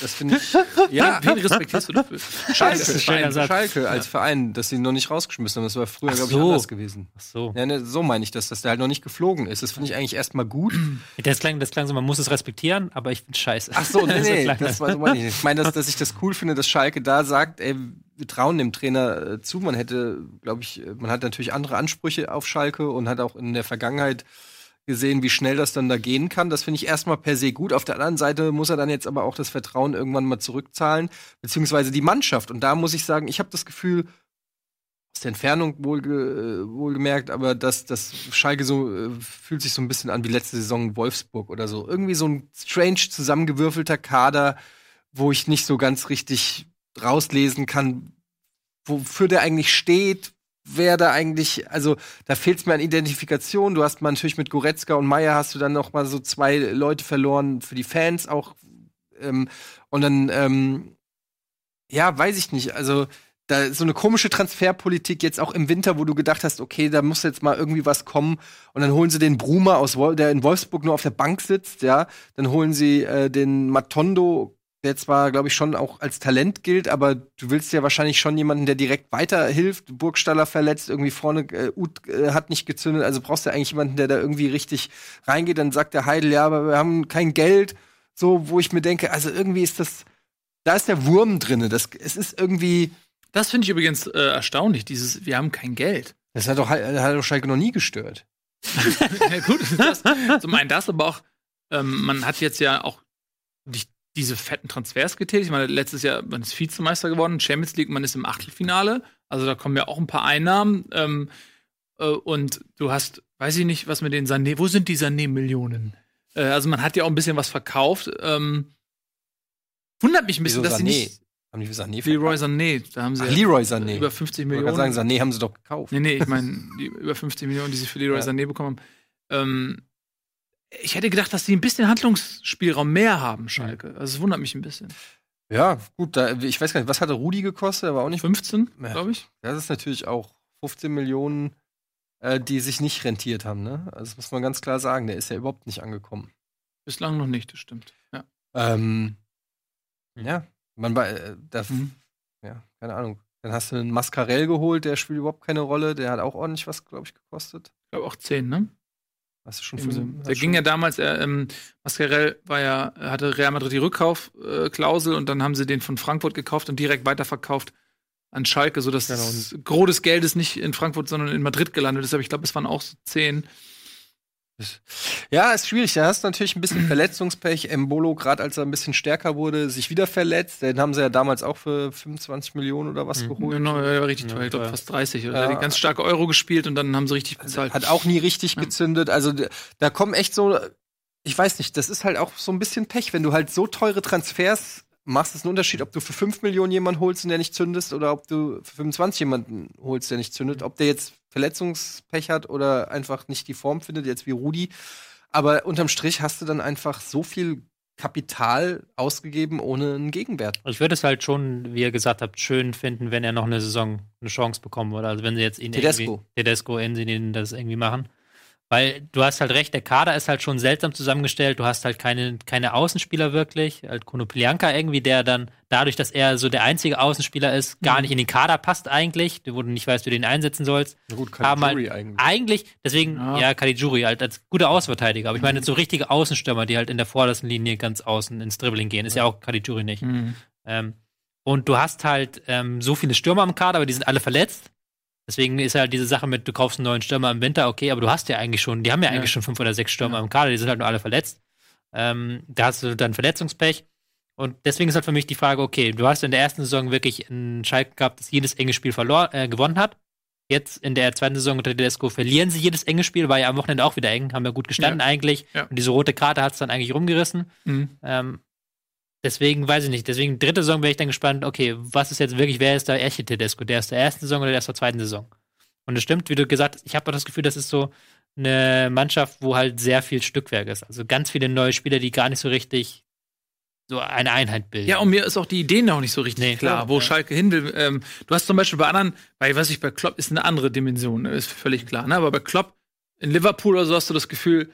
das finde ich. ja, Wen respektierst du dafür? Schalke, Das ist Verein. Schalke als Verein, dass sie ihn noch nicht rausgeschmissen haben. Das war früher, glaube ich, so. anders gewesen. Ach so. Ja, ne, so meine ich das, dass der halt noch nicht geflogen ist. Das finde ich eigentlich erstmal gut. Das klang, das klang so, man muss es respektieren, aber ich find's scheiße. Ach so, nee, nee, das war so meine ich nicht. Ich meine, dass, dass ich das cool finde, dass Schalke da sagt, ey, wir trauen dem Trainer äh, zu. Man hätte, glaube ich, äh, man hat natürlich andere Ansprüche auf Schalke und hat auch in der Vergangenheit gesehen, wie schnell das dann da gehen kann. Das finde ich erstmal per se gut. Auf der anderen Seite muss er dann jetzt aber auch das Vertrauen irgendwann mal zurückzahlen, beziehungsweise die Mannschaft. Und da muss ich sagen, ich habe das Gefühl, aus der Entfernung wohlge äh, wohlgemerkt, aber dass das Schalke so äh, fühlt sich so ein bisschen an wie letzte Saison Wolfsburg oder so. Irgendwie so ein strange zusammengewürfelter Kader, wo ich nicht so ganz richtig rauslesen kann, wofür der eigentlich steht, wer da eigentlich, also da fehlt es mir an Identifikation. Du hast natürlich mit Goretzka und Meier hast du dann noch mal so zwei Leute verloren für die Fans auch. Ähm, und dann, ähm, ja, weiß ich nicht. Also da so eine komische Transferpolitik jetzt auch im Winter, wo du gedacht hast, okay, da muss jetzt mal irgendwie was kommen. Und dann holen sie den Brumer aus, Wol der in Wolfsburg nur auf der Bank sitzt, ja. Dann holen sie äh, den Matondo, der zwar, glaube ich, schon auch als Talent gilt, aber du willst ja wahrscheinlich schon jemanden, der direkt weiterhilft. Burgstaller verletzt, irgendwie vorne, äh, Uth äh, hat nicht gezündet, also brauchst du eigentlich jemanden, der da irgendwie richtig reingeht. Dann sagt der Heidel, ja, aber wir haben kein Geld. So, wo ich mir denke, also irgendwie ist das, da ist der Wurm drinne. Das, es ist irgendwie, Das finde ich übrigens äh, erstaunlich, dieses, wir haben kein Geld. das hat doch, hat doch Schalke noch nie gestört. ja, gut, das, zum einen das, aber auch, ähm, man hat jetzt ja auch nicht diese fetten Transfers getätigt. Ich meine, letztes Jahr, man ist Vizemeister geworden, Champions League, man ist im Achtelfinale. Also da kommen ja auch ein paar Einnahmen. Ähm, äh, und du hast, weiß ich nicht, was mit den Sané, wo sind die Sané-Millionen? Äh, also man hat ja auch ein bisschen was verkauft. Ähm, wundert mich ein bisschen, Wieso dass sie Sané? nicht. Haben die Sané Leroy? Sané, da haben sie Ach, Leroy Sané. über 50 Ich wollte Millionen. gerade sagen, Sané haben sie doch gekauft. Nee, nee, ich meine, die über 50 Millionen, die sie für Leroy Ja. Sané bekommen haben. Ähm, ich hätte gedacht, dass sie ein bisschen Handlungsspielraum mehr haben, Schalke. Also es wundert mich ein bisschen. Ja, gut, da, ich weiß gar nicht, was hatte Rudi gekostet? Er war auch nicht 15, Ja. glaube ich. Das ist natürlich auch 15 Millionen, äh, die sich nicht rentiert haben, ne? Also das muss man ganz klar sagen, der ist ja überhaupt nicht angekommen. Bislang noch nicht, das stimmt. Ja. Ähm, ja, man war, äh, da, Mhm. ja, keine Ahnung. Dann hast du einen Mascarell geholt, der spielt überhaupt keine Rolle, der hat auch ordentlich was, glaube ich, gekostet. Ich glaube auch 10, ne? Du schon fünf- Der ging ja damals, äh, ähm, Mascarell war ja, hatte Real Madrid die Rückkaufklausel und dann haben sie den von Frankfurt gekauft und direkt weiterverkauft an Schalke, sodass Genau. das Gros des Geldes nicht in Frankfurt, sondern in Madrid gelandet ist. Aber ich glaube, es waren auch so 10. Ja, ist schwierig. Da hast du natürlich ein bisschen Verletzungspech. Embolo, gerade als er ein bisschen stärker wurde, sich wieder verletzt. Den haben sie ja damals auch für 25 Millionen oder was Mhm. geholt. Genau, ja, richtig Ja, teuer. Ich glaube, fast 30. Oder? Ja. Der hat ganz starke Euro gespielt und dann haben sie richtig bezahlt. Hat auch nie richtig Ja. gezündet. Also da kommen echt so, ich weiß nicht, das ist halt auch so ein bisschen Pech, wenn du halt so teure Transfers machst. ist ein Unterschied, ob du für 5 Millionen jemanden holst und der nicht zündest oder ob du für 25 jemanden holst, der nicht zündet. Ob der jetzt Verletzungspech hat oder einfach nicht die Form findet, jetzt wie Rudi. Aber unterm Strich hast du dann einfach so viel Kapital ausgegeben ohne einen Gegenwert. Ich würde es halt schon, wie ihr gesagt habt, schön finden, wenn er noch eine Saison eine Chance bekommen würde. Also wenn sie jetzt ihn Tedesco. Tedesco in sie das irgendwie machen. Weil du hast halt recht, der Kader ist halt schon seltsam zusammengestellt. Du hast halt keine, keine Außenspieler wirklich. Halt Konoplyanka irgendwie, der dann dadurch, dass er so der einzige Außenspieler ist, gar nicht in den Kader passt eigentlich, wo du nicht weißt, wie du den einsetzen sollst. Na gut, Haben halt eigentlich. Eigentlich, deswegen, Ja. ja, Caligiuri halt als guter Außenverteidiger. Aber ich meine, so richtige Außenstürmer, die halt in der vordersten Linie ganz außen ins Dribbling gehen, ist ja auch Caligiuri nicht. Mhm. Ähm, und du hast halt ähm, so viele Stürmer im Kader, aber die sind alle verletzt. Deswegen ist halt diese Sache mit, du kaufst einen neuen Stürmer im Winter, okay, aber du hast ja eigentlich schon, die haben ja Ja. eigentlich schon fünf oder sechs Stürmer Ja. im Kader, die sind halt nur alle verletzt. Ähm, da hast du dann Verletzungspech. Und deswegen ist halt für mich die Frage, okay, du hast in der ersten Saison wirklich einen Schalke gehabt, das jedes enge Spiel verloren, äh, gewonnen hat. Jetzt in der zweiten Saison unter Tedesco verlieren sie jedes enge Spiel, war ja am Wochenende auch wieder eng, haben ja gut gestanden eigentlich. Ja. Und diese rote Karte hat es dann eigentlich rumgerissen. Mhm. Ähm, deswegen weiß ich nicht. Deswegen dritte Saison wäre ich dann gespannt, okay, was ist jetzt wirklich, wer ist der echte Tedesco? Der ist der ersten Saison oder der ist der zweiten Saison? Und es stimmt, wie du gesagt hast, ich habe das Gefühl, das ist so eine Mannschaft, wo halt sehr viel Stückwerk ist. Also ganz viele neue Spieler, die gar nicht so richtig so eine Einheit bilden. Ja, und mir ist auch die Idee noch nicht so richtig Nee, klar, klar, wo ja. Schalke hin will. Ähm, du hast zum Beispiel bei anderen, bei was ich bei Klopp ist eine andere Dimension, ne, ist völlig klar. Ne? Aber bei Klopp in Liverpool oder so hast du das Gefühl,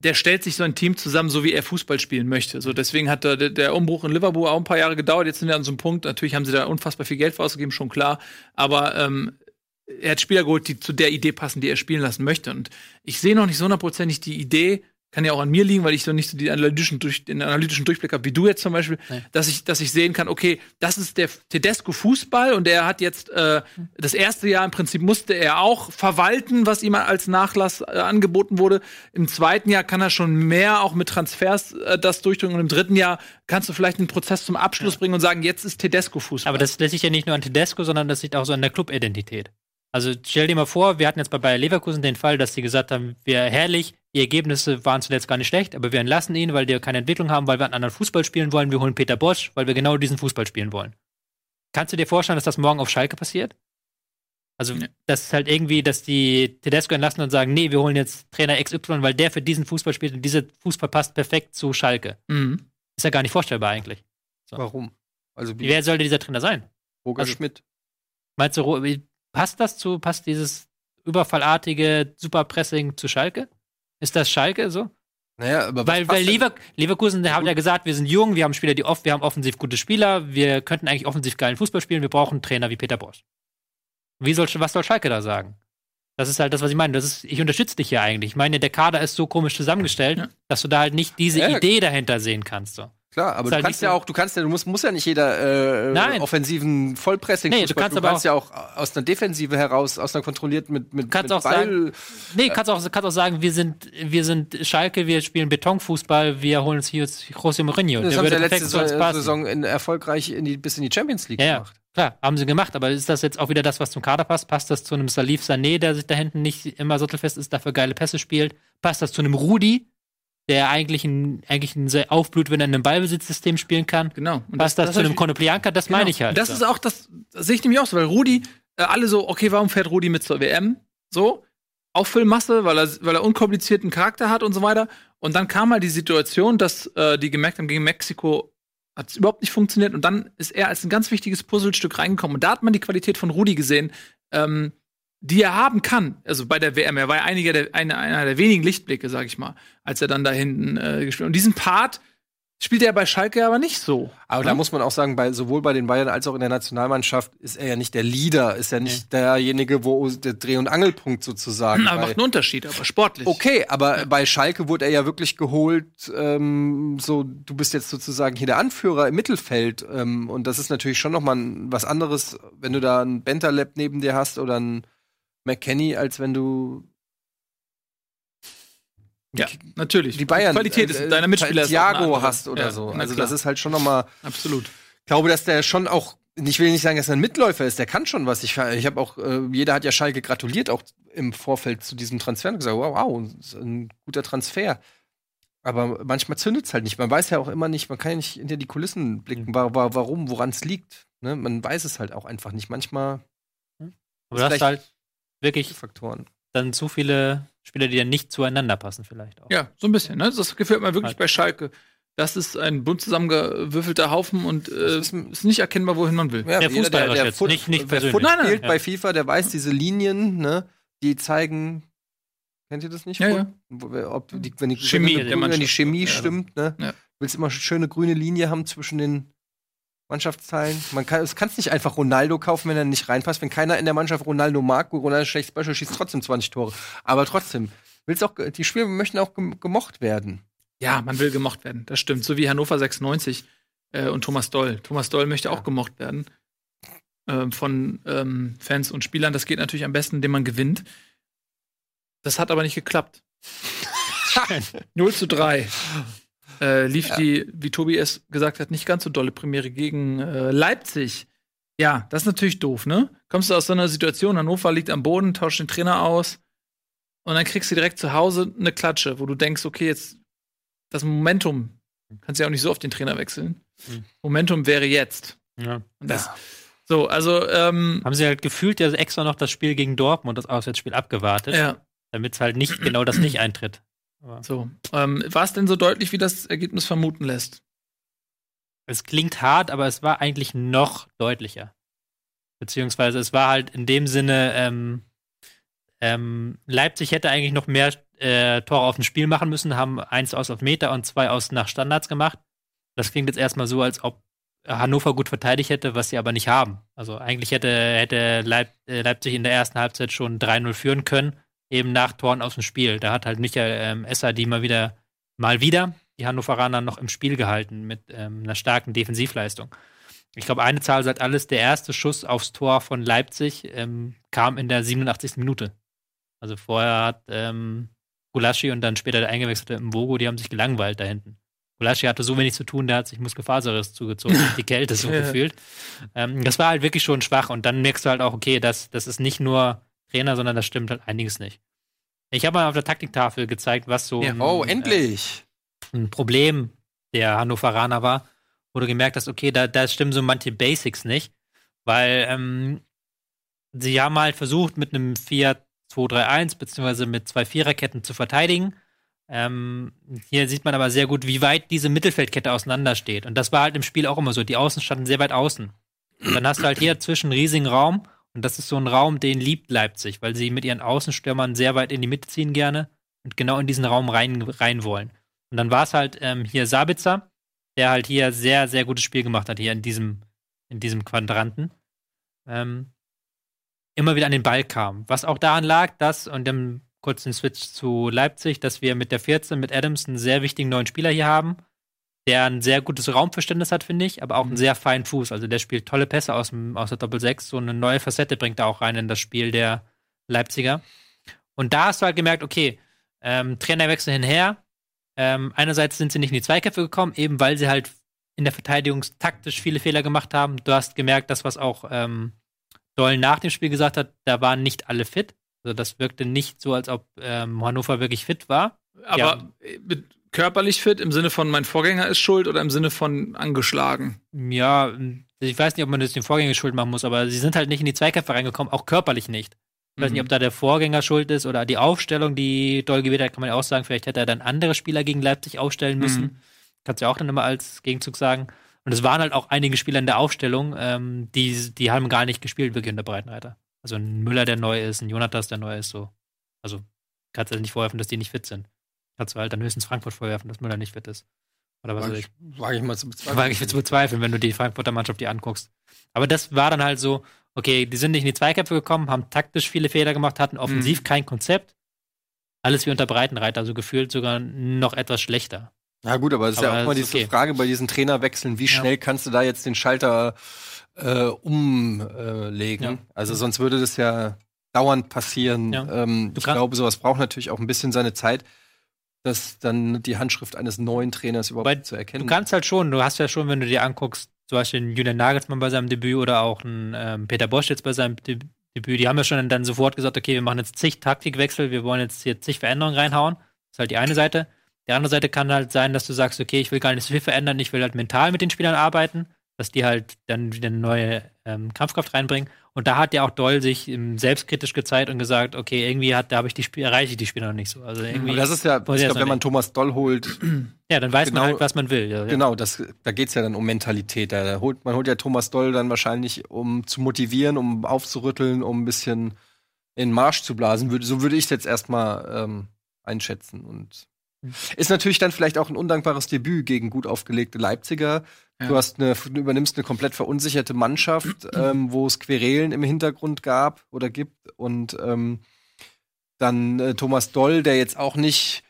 der stellt sich so ein Team zusammen, so wie er Fußball spielen möchte. So deswegen hat der, der Umbruch in Liverpool auch ein paar Jahre gedauert. Jetzt sind wir an so einem Punkt. Natürlich haben sie da unfassbar viel Geld für ausgegeben, schon klar. Aber ähm, er hat Spieler geholt, die zu der Idee passen, die er spielen lassen möchte. Und ich sehe noch nicht so hundertprozentig die Idee, kann ja auch an mir liegen, weil ich so nicht so die analytischen durch, den analytischen Durchblick habe, wie du jetzt zum Beispiel, Nee. dass ich, dass ich sehen kann, okay, das ist der Tedesco Fußball und er hat jetzt äh, das erste Jahr im Prinzip musste er auch verwalten, was ihm als Nachlass äh, angeboten wurde. Im zweiten Jahr kann er schon mehr auch mit Transfers äh, das durchdrücken und im dritten Jahr kannst du vielleicht einen Prozess zum Abschluss bringen und sagen, jetzt ist Tedesco Fußball. Aber das, das liegt ja nicht nur an Tedesco, sondern das liegt auch so an der Clubidentität. Also stell dir mal vor, wir hatten jetzt bei Bayer Leverkusen den Fall, dass sie gesagt haben, wir herrlich, die Ergebnisse waren zuletzt gar nicht schlecht, aber wir entlassen ihn, weil wir keine Entwicklung haben, weil wir einen anderen Fußball spielen wollen. Wir holen Peter Bosch, weil wir genau diesen Fußball spielen wollen. Kannst du dir vorstellen, dass das morgen auf Schalke passiert? Also, Nee. das ist halt irgendwie, dass die Tedesco entlassen und sagen, nee, wir holen jetzt Trainer XY, weil der für diesen Fußball spielt und dieser Fußball passt perfekt zu Schalke. mhm. Ist ja gar nicht vorstellbar eigentlich. Warum? Also wie Wer sollte dieser Trainer sein? Roger also- Schmidt. Meinst du, passt das zu, passt dieses überfallartige Superpressing zu Schalke? Ist das Schalke so? Naja, aber Weil, weil? Lever Leverkusen haben ja gesagt, wir sind jung, wir haben Spieler, die oft, wir haben offensiv gute Spieler, wir könnten eigentlich offensiv geilen Fußball spielen, wir brauchen einen Trainer wie Peter Bosch. Wie soll, was soll Schalke da sagen? Das ist halt das, was ich meine. Das ist, ich unterstütze dich ja eigentlich. Ich meine, der Kader ist so komisch zusammengestellt, Ja. dass du da halt nicht diese Ja. Idee dahinter sehen kannst. So. Klar, aber du halt kannst ja so- auch, du kannst ja, du musst, muss ja nicht jeder äh, Nein. offensiven Vollpressing Nee, du Fußball- kannst aber ja auch aus einer Defensive heraus, aus einer kontrolliert mit mit, Kannst mit auch sagen, Nee, kannst auch, kannst auch sagen, wir sind, wir sind Schalke, wir spielen Betonfußball, wir holen uns hier jetzt José Mourinho. das Der haben sie ja letzte uns Saison, in, erfolgreich in die, bis in die Champions League Ja, ja, gemacht. klar, haben sie gemacht, aber ist das jetzt auch wieder das, was zum Kader passt? Passt das zu einem Salif Sané, der sich da hinten nicht immer sattelfest ist, dafür geile Pässe spielt? Passt das zu einem Rudi, der eigentlich ein, eigentlich ein sehr aufblüht, wenn er in einem Ballbesitzsystem spielen kann? Genau. Und Passt das, zu einem Konoplianka? Das Genau. meine ich halt. Das ist auch das, das sehe ich nämlich auch so, weil Rudi, äh, alle so, okay, warum fährt Rudi mit zur WM? So, Auffüllmasse, weil er, weil er unkomplizierten Charakter hat und so weiter. Und dann kam halt die Situation, dass äh, die gemerkt haben, gegen Mexiko hat es überhaupt nicht funktioniert. Und dann ist er als ein ganz wichtiges Puzzlestück reingekommen. Und da hat man die Qualität von Rudi gesehen, ähm, die er haben kann. Also bei der WM. Er war ja einiger der, einer, einer der wenigen Lichtblicke, sag ich mal, als er dann da hinten äh, gespielt hat. Und diesen Part spielt er bei Schalke aber nicht so. Aber da muss man auch sagen, bei, sowohl bei den Bayern als auch in der Nationalmannschaft ist er ja nicht der Leader, ist ja nicht derjenige, wo der Dreh- und Angelpunkt sozusagen. Aber bei- macht einen Unterschied, aber sportlich. Okay, aber bei Schalke wurde er ja wirklich geholt, ähm, so, du bist jetzt sozusagen hier der Anführer im Mittelfeld. Ähm, und das ist natürlich schon noch mal ein- was anderes, wenn du da einen Bentaleb neben dir hast oder einen McKenny, als wenn du Ja, natürlich. die Bayern Qualität ist äh, deiner Mitspieler ist Thiago hast oder Ja, so. Also das ist halt schon noch mal absolut. Ich glaube, dass der schon auch, ich will nicht sagen, dass er ein Mitläufer ist, der kann schon was. Ich, ich habe auch, äh, jeder hat ja Schalke gratuliert, auch im Vorfeld zu diesem Transfer und gesagt, wow, wow, das ist ein guter Transfer. Aber manchmal zündet es halt nicht. Man weiß ja auch immer nicht, man kann ja nicht hinter die Kulissen blicken, wa warum, woran es liegt. Ne? Man weiß es halt auch einfach nicht. Manchmal aber du hast vielleicht- halt wirklich Faktoren. dann zu viele Spieler, die dann nicht zueinander passen, vielleicht auch. Ja, so ein bisschen. Ne? Das gefällt mir wirklich Halt. bei Schalke. Das ist ein bunt zusammengewürfelter Haufen und äh, ist- ist nicht erkennbar, wohin man will. Ja, Der jeder, fußballerisch jetzt, Foot- nicht- nicht wer persönlich. Nein, spielt ja. bei FIFA, der weiß diese Linien, ne, die zeigen. Kennt ihr das nicht? Ja, ja. Wer- Ob die, wenn die Chemie wenn, der wenn die. Chemie stimmt, ne? Ja. Du willst immer eine schöne grüne Linie haben zwischen den Mannschaftsteilen. Man kann, es kannst nicht einfach Ronaldo kaufen, wenn er nicht reinpasst. Wenn keiner in der Mannschaft Ronaldo mag, Ronaldo schlechtes Beispiel, schießt trotzdem 20 Tore. Aber trotzdem, willst auch, die Spieler möchten auch gem- gemocht werden. Ja, man will gemocht werden. Das stimmt. So wie Hannover 96 äh, und Thomas Doll. Thomas Doll möchte auch gemocht werden ähm, von ähm, Fans und Spielern. Das geht natürlich am besten, indem man gewinnt. Das hat aber nicht geklappt. 0 zu 3. Äh, lief die, wie Tobi es gesagt hat, nicht ganz so dolle Premiere gegen äh, Leipzig. Ja, das ist natürlich doof, ne? Kommst du aus so einer Situation, Hannover liegt am Boden, tauscht den Trainer aus und dann kriegst du direkt zu Hause eine Klatsche, wo du denkst, okay, jetzt das Momentum, kannst ja auch nicht so oft den Trainer wechseln. Mhm. Momentum wäre jetzt. Ja. Und das, So, also, ähm, Haben sie halt gefühlt ja extra noch das Spiel gegen Dortmund, das Auswärtsspiel, abgewartet, ja, damit es halt nicht genau das nicht eintritt. Aber so. Ähm, war es denn so deutlich, wie das Ergebnis vermuten lässt? es klingt hart, aber es war eigentlich noch deutlicher. Beziehungsweise es war halt in dem Sinne, ähm, Ähm, Leipzig hätte eigentlich noch mehr äh, Tore auf dem Spiel machen müssen, haben eins aus auf Meter und zwei aus nach Standards gemacht. Das klingt jetzt erstmal so, als ob Hannover gut verteidigt hätte, was sie aber nicht haben. Also eigentlich hätte, hätte Leip äh, Leipzig in der ersten Halbzeit schon 3-0 führen können, eben nach Toren aus dem Spiel. Da hat halt Michael ähm, Esser die mal wieder, mal wieder die Hannoveraner noch im Spiel gehalten mit ähm, einer starken Defensivleistung. Ich glaube, eine Zahl sagt alles, der erste Schuss aufs Tor von Leipzig ähm, kam in der 87. Minute. Also vorher hat ähm, Gulaschi und dann später der eingewechselte Mvogo, die haben sich gelangweilt da hinten. Gulaschi hatte so wenig zu tun, der hat sich Muskelfaserriss zugezogen, die Kälte so gefühlt. Ähm, das war halt wirklich schon schwach und dann merkst du halt auch, okay, das, das ist nicht nur Trainer, sondern das stimmt halt einiges nicht. Ich habe mal auf der Taktiktafel gezeigt, was so Ja. ein, Oh, äh, endlich. ein Problem der Hannoveraner war, wo du gemerkt hast, okay, da, da stimmen so manche Basics nicht, weil ähm, sie haben halt versucht, mit einem 4-2-3-1 beziehungsweise mit zwei Viererketten zu verteidigen. Ähm, hier sieht man aber sehr gut, wie weit diese Mittelfeldkette auseinandersteht. Und das war halt im Spiel auch immer so. Die Außen standen sehr weit außen. Und dann hast du halt hier zwischen riesigen Raum und das ist so ein Raum, den liebt Leipzig, weil sie mit ihren Außenstürmern sehr weit in die Mitte ziehen gerne und genau in diesen Raum rein, rein wollen. Und dann war es halt ähm, hier Sabitzer, der halt hier sehr, sehr gutes Spiel gemacht hat, hier in diesem, in diesem Quadranten. Ähm, immer wieder an den Ball kam. Was auch daran lag, dass, und dann kurz den Switch zu Leipzig, dass wir mit der 14, mit Adams, einen sehr wichtigen neuen Spieler hier haben, der ein sehr gutes Raumverständnis hat, finde ich, aber auch einen sehr feinen Fuß. Also der spielt tolle Pässe aus, dem, aus der Doppel-6. So eine neue Facette bringt er auch rein in das Spiel der Leipziger. Und da hast du halt gemerkt, okay, ähm, Trainerwechsel hinher. Ähm, einerseits sind sie nicht in die Zweikämpfe gekommen, eben weil sie halt in der Verteidigung taktisch viele Fehler gemacht haben. Du hast gemerkt, das, was auch ähm, Doll nach dem Spiel gesagt hat, da waren nicht alle fit. Also das wirkte nicht so, als ob ähm, Hannover wirklich fit war. Aber Ja. Körperlich fit im Sinne von mein Vorgänger ist schuld oder im Sinne von angeschlagen? Ja, ich weiß nicht, ob man das dem Vorgänger schuld machen muss, aber sie sind halt nicht in die Zweikämpfe reingekommen, auch körperlich nicht. Ich weiß nicht, ob da der Vorgänger schuld ist oder die Aufstellung, die Doll gewählt hat, kann man ja auch sagen, vielleicht hätte er dann andere Spieler gegen Leipzig aufstellen müssen. Mhm. Kannst du ja auch dann immer als Gegenzug sagen. Und es waren halt auch einige Spieler in der Aufstellung, ähm, die, die haben gar nicht gespielt, in der Breitenreiter. Also ein Müller, der neu ist, ein Jonatas, der neu ist, so. Also kannst du nicht vorwerfen, dass die nicht fit sind. Kannst du halt dann höchstens Frankfurt vorwerfen, dass Müller nicht fit ist. Oder was weiß Wage ich. ich, wage ich mal zu bezweifeln. Wage ich zu bezweifeln, wenn du die Frankfurter Mannschaft dir anguckst. Aber das war dann halt so, okay, die sind nicht in die Zweikämpfe gekommen, haben taktisch viele Fehler gemacht, hatten offensiv kein Konzept. Alles wie unter Breitenreiter, also gefühlt sogar noch etwas schlechter. Ja gut, aber es ist Aber ja auch mal diese okay. Frage bei diesen Trainerwechseln, wie Ja. schnell kannst du da jetzt den Schalter äh, umlegen? Ja. Also sonst würde das ja dauernd passieren. Ja. Ähm, ich glaube, sowas braucht natürlich auch ein bisschen seine Zeit, dass dann die Handschrift eines neuen Trainers überhaupt Wobei, zu erkennen Du kannst halt schon, du hast ja schon, wenn du dir anguckst, zum Beispiel einen Julian Nagelsmann bei seinem Debüt oder auch einen ähm, Peter Bosch jetzt bei seinem De Debüt, die haben ja schon dann sofort gesagt, okay, wir machen jetzt zig Taktikwechsel, wir wollen jetzt hier zig Veränderungen reinhauen. Das ist halt die eine Seite. Die andere Seite kann halt sein, dass du sagst, okay, ich will gar nicht so viel verändern, ich will halt mental mit den Spielern arbeiten, dass die halt dann wieder eine neue ähm, Kampfkraft reinbringen. Und da hat ja auch Doll sich ähm, selbstkritisch gezeigt und gesagt, okay, irgendwie hat, da habe ich die Spiel, erreiche ich die Spieler noch nicht so. Also irgendwie, Aber das ist ja, ich glaube, wenn man Thomas Doll holt, ja, dann weiß genau- man halt, was man will. Ja, genau, das, da geht's ja dann um Mentalität. Da, holt, man holt ja Thomas Doll dann wahrscheinlich, um zu motivieren, um aufzurütteln, um ein bisschen in den Marsch zu blasen. So würde ich es jetzt erstmal ähm, einschätzen. Und. Ist natürlich dann vielleicht auch ein undankbares Debüt gegen gut aufgelegte Leipziger. Ja. Du hast eine, du übernimmst eine komplett verunsicherte Mannschaft, ähm, wo es Querelen im Hintergrund gab oder gibt. Und ähm, dann äh, Thomas Doll, der jetzt auch nicht,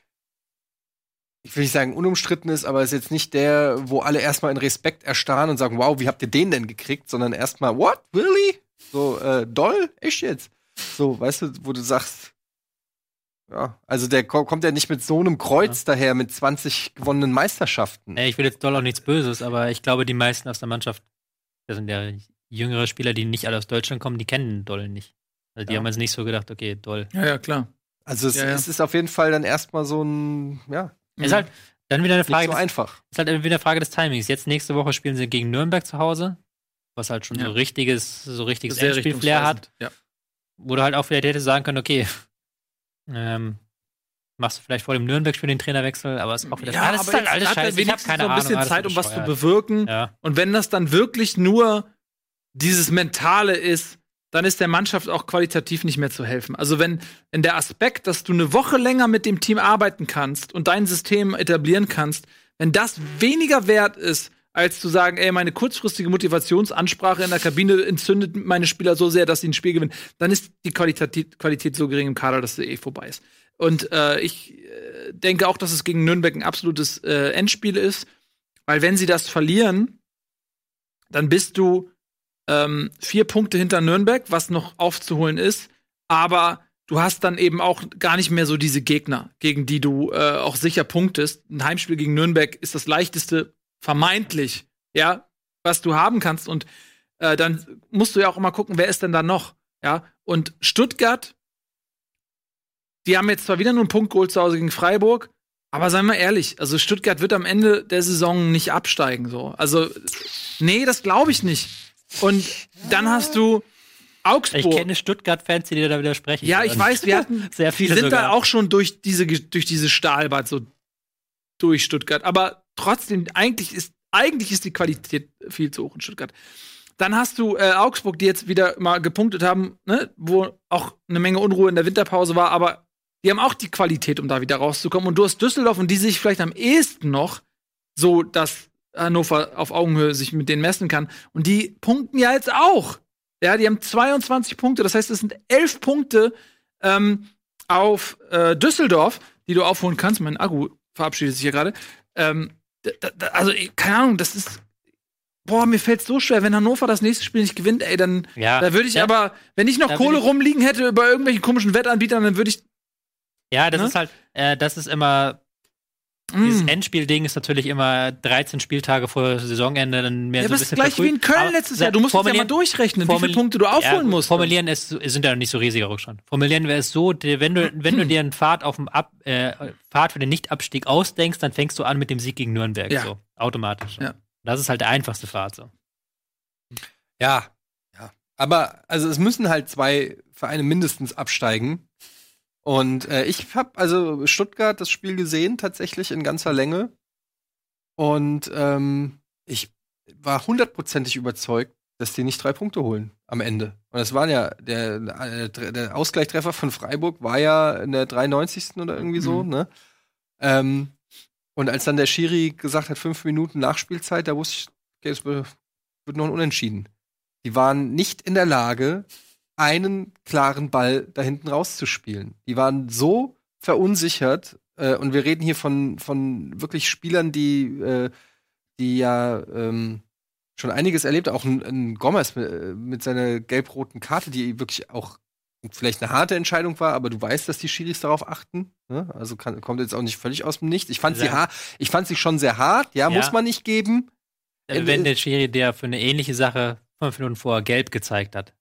ich will nicht sagen unumstritten ist, aber ist jetzt nicht der, wo alle erstmal in Respekt erstarren und sagen, wow, wie habt ihr den denn gekriegt? Sondern erstmal, what? Really? So, äh, Doll? Echt jetzt? So, weißt du, wo du sagst, ja, also der ko- kommt ja nicht mit so einem Kreuz daher, mit 20 gewonnenen Meisterschaften. Nee, ich will jetzt Doll auch nichts Böses, aber ich glaube, die meisten aus der Mannschaft, das sind ja jüngere Spieler, die nicht alle aus Deutschland kommen, die kennen Doll nicht. Also die Ja. haben jetzt nicht so gedacht, okay, Doll. Ja, ja, klar. Also es, Ja, ja. es ist auf jeden Fall dann erstmal so ein, ja, Ist halt dann wieder eine nicht Frage, so des, einfach. ist halt wieder eine Frage des Timings. Jetzt nächste Woche spielen sie gegen Nürnberg zu Hause, was halt schon Ja. so richtiges, so richtiges Endspiel-Flair hat. Ja. wo du halt auch vielleicht hättest sagen können, okay, ähm, machst du vielleicht vor dem Nürnberg-Spiel den Trainerwechsel, aber es ist auch wieder Ja, das aber ist halt alles scheiße. Ich habe keine so ein Ahnung. bisschen alles Zeit, um was zu bewirken. Ja. Und wenn das dann wirklich nur dieses Mentale ist, dann ist der Mannschaft auch qualitativ nicht mehr zu helfen. Also wenn, wenn der Aspekt, dass du eine Woche länger mit dem Team arbeiten kannst und dein System etablieren kannst, wenn das weniger wert ist, als zu sagen, ey, meine kurzfristige Motivationsansprache in der Kabine entzündet meine Spieler so sehr, dass sie ein Spiel gewinnen, dann ist die Qualität, Qualität so gering im Kader, dass sie eh vorbei ist. Und äh, ich äh, denke auch, dass es gegen Nürnberg ein absolutes äh, Endspiel ist, weil wenn sie das verlieren, dann bist du ähm, vier Punkte hinter Nürnberg, was noch aufzuholen ist, aber du hast dann eben auch gar nicht mehr so diese Gegner, gegen die du äh, auch sicher punktest. Ein Heimspiel gegen Nürnberg ist das leichteste, vermeintlich, ja, was du haben kannst. Und äh, dann musst du ja auch immer gucken, wer ist denn da noch, ja. Und Stuttgart, die haben jetzt zwar wieder nur einen Punkt geholt zu Hause gegen Freiburg, aber seien wir ehrlich, also Stuttgart wird am Ende der Saison nicht absteigen, so. Also, nee, das glaube ich nicht. Und dann hast du Augsburg. Ich kenne Stuttgart-Fans, die dir da widersprechen. Ja, ich weiß, wir hatten sehr viele die sind sogar. da auch schon durch diese durch diese Stahlbad so durch Stuttgart, aber trotzdem eigentlich ist eigentlich ist die Qualität viel zu hoch in Stuttgart. Dann hast du äh, Augsburg, die jetzt wieder mal gepunktet haben, ne, wo auch eine Menge Unruhe in der Winterpause war, aber die haben auch die Qualität, um da wieder rauszukommen. Und du hast Düsseldorf und die sich vielleicht am ehesten noch so, dass Hannover auf Augenhöhe sich mit denen messen kann. Und die punkten ja jetzt auch. Ja, die haben 22 Punkte. Das heißt, es sind 11 Punkte ähm, auf äh, Düsseldorf, die du aufholen kannst. Mein Akku verabschiedet sich hier gerade. Ähm, also, keine Ahnung, das ist. Boah, mir fällt so schwer, wenn Hannover das nächste Spiel nicht gewinnt, ey, dann Ja. da würde ich Ja. aber, wenn ich noch Da Kohle ich- rumliegen hätte bei irgendwelchen komischen Wettanbietern, dann würde ich. Ja, das Ne? ist halt, äh, das ist immer, dieses Mm. Endspielding ist natürlich immer 13 Spieltage vor Saisonende, dann mehr Ja, so ein das ist bisschen gleich wie in verfrüht. Köln Aber letztes Jahr. Du musst es ja mal durchrechnen, wie viele Punkte du aufholen ja, musst. Formulieren ist, sind ja nicht so riesiger Rückstand. Formulieren wäre es so, wenn du, wenn du dir einen Pfad auf dem Ab, äh, Pfad für den Nichtabstieg ausdenkst, dann fängst du an mit dem Sieg gegen Nürnberg, Ja. so automatisch. Ja. Das ist halt der einfachste Pfad so. Ja, ja. Aber also es müssen halt zwei Vereine mindestens absteigen. Und äh, ich habe also Stuttgart das Spiel gesehen, tatsächlich in ganzer Länge. Und ähm, ich war hundertprozentig überzeugt, dass die nicht drei Punkte holen am Ende. Und das waren ja, der, äh, der Ausgleichstreffer von Freiburg war ja in der 93. oder irgendwie so, Mhm. ne? Ähm, und als dann der Schiri gesagt hat, fünf Minuten Nachspielzeit, da wusste ich, okay, es wird wird noch ein Unentschieden. Die waren nicht in der Lage, einen klaren Ball da hinten rauszuspielen. Die waren so verunsichert, äh, und wir reden hier von, von wirklich Spielern, die, äh, die ja ähm, schon einiges erlebt haben. Auch ein, ein Gomez mit, äh, mit seiner gelb-roten Karte, die wirklich auch vielleicht eine harte Entscheidung war, aber du weißt, dass die Schiris darauf achten. Ne? Also kann, kommt jetzt auch nicht völlig aus dem Nichts. Ich fand, sie, Ja. ich fand sie schon sehr hart, ja, Ja. muss man nicht geben. Wenn äh, der Schiri der für eine ähnliche Sache fünf Minuten vorher gelb gezeigt hat.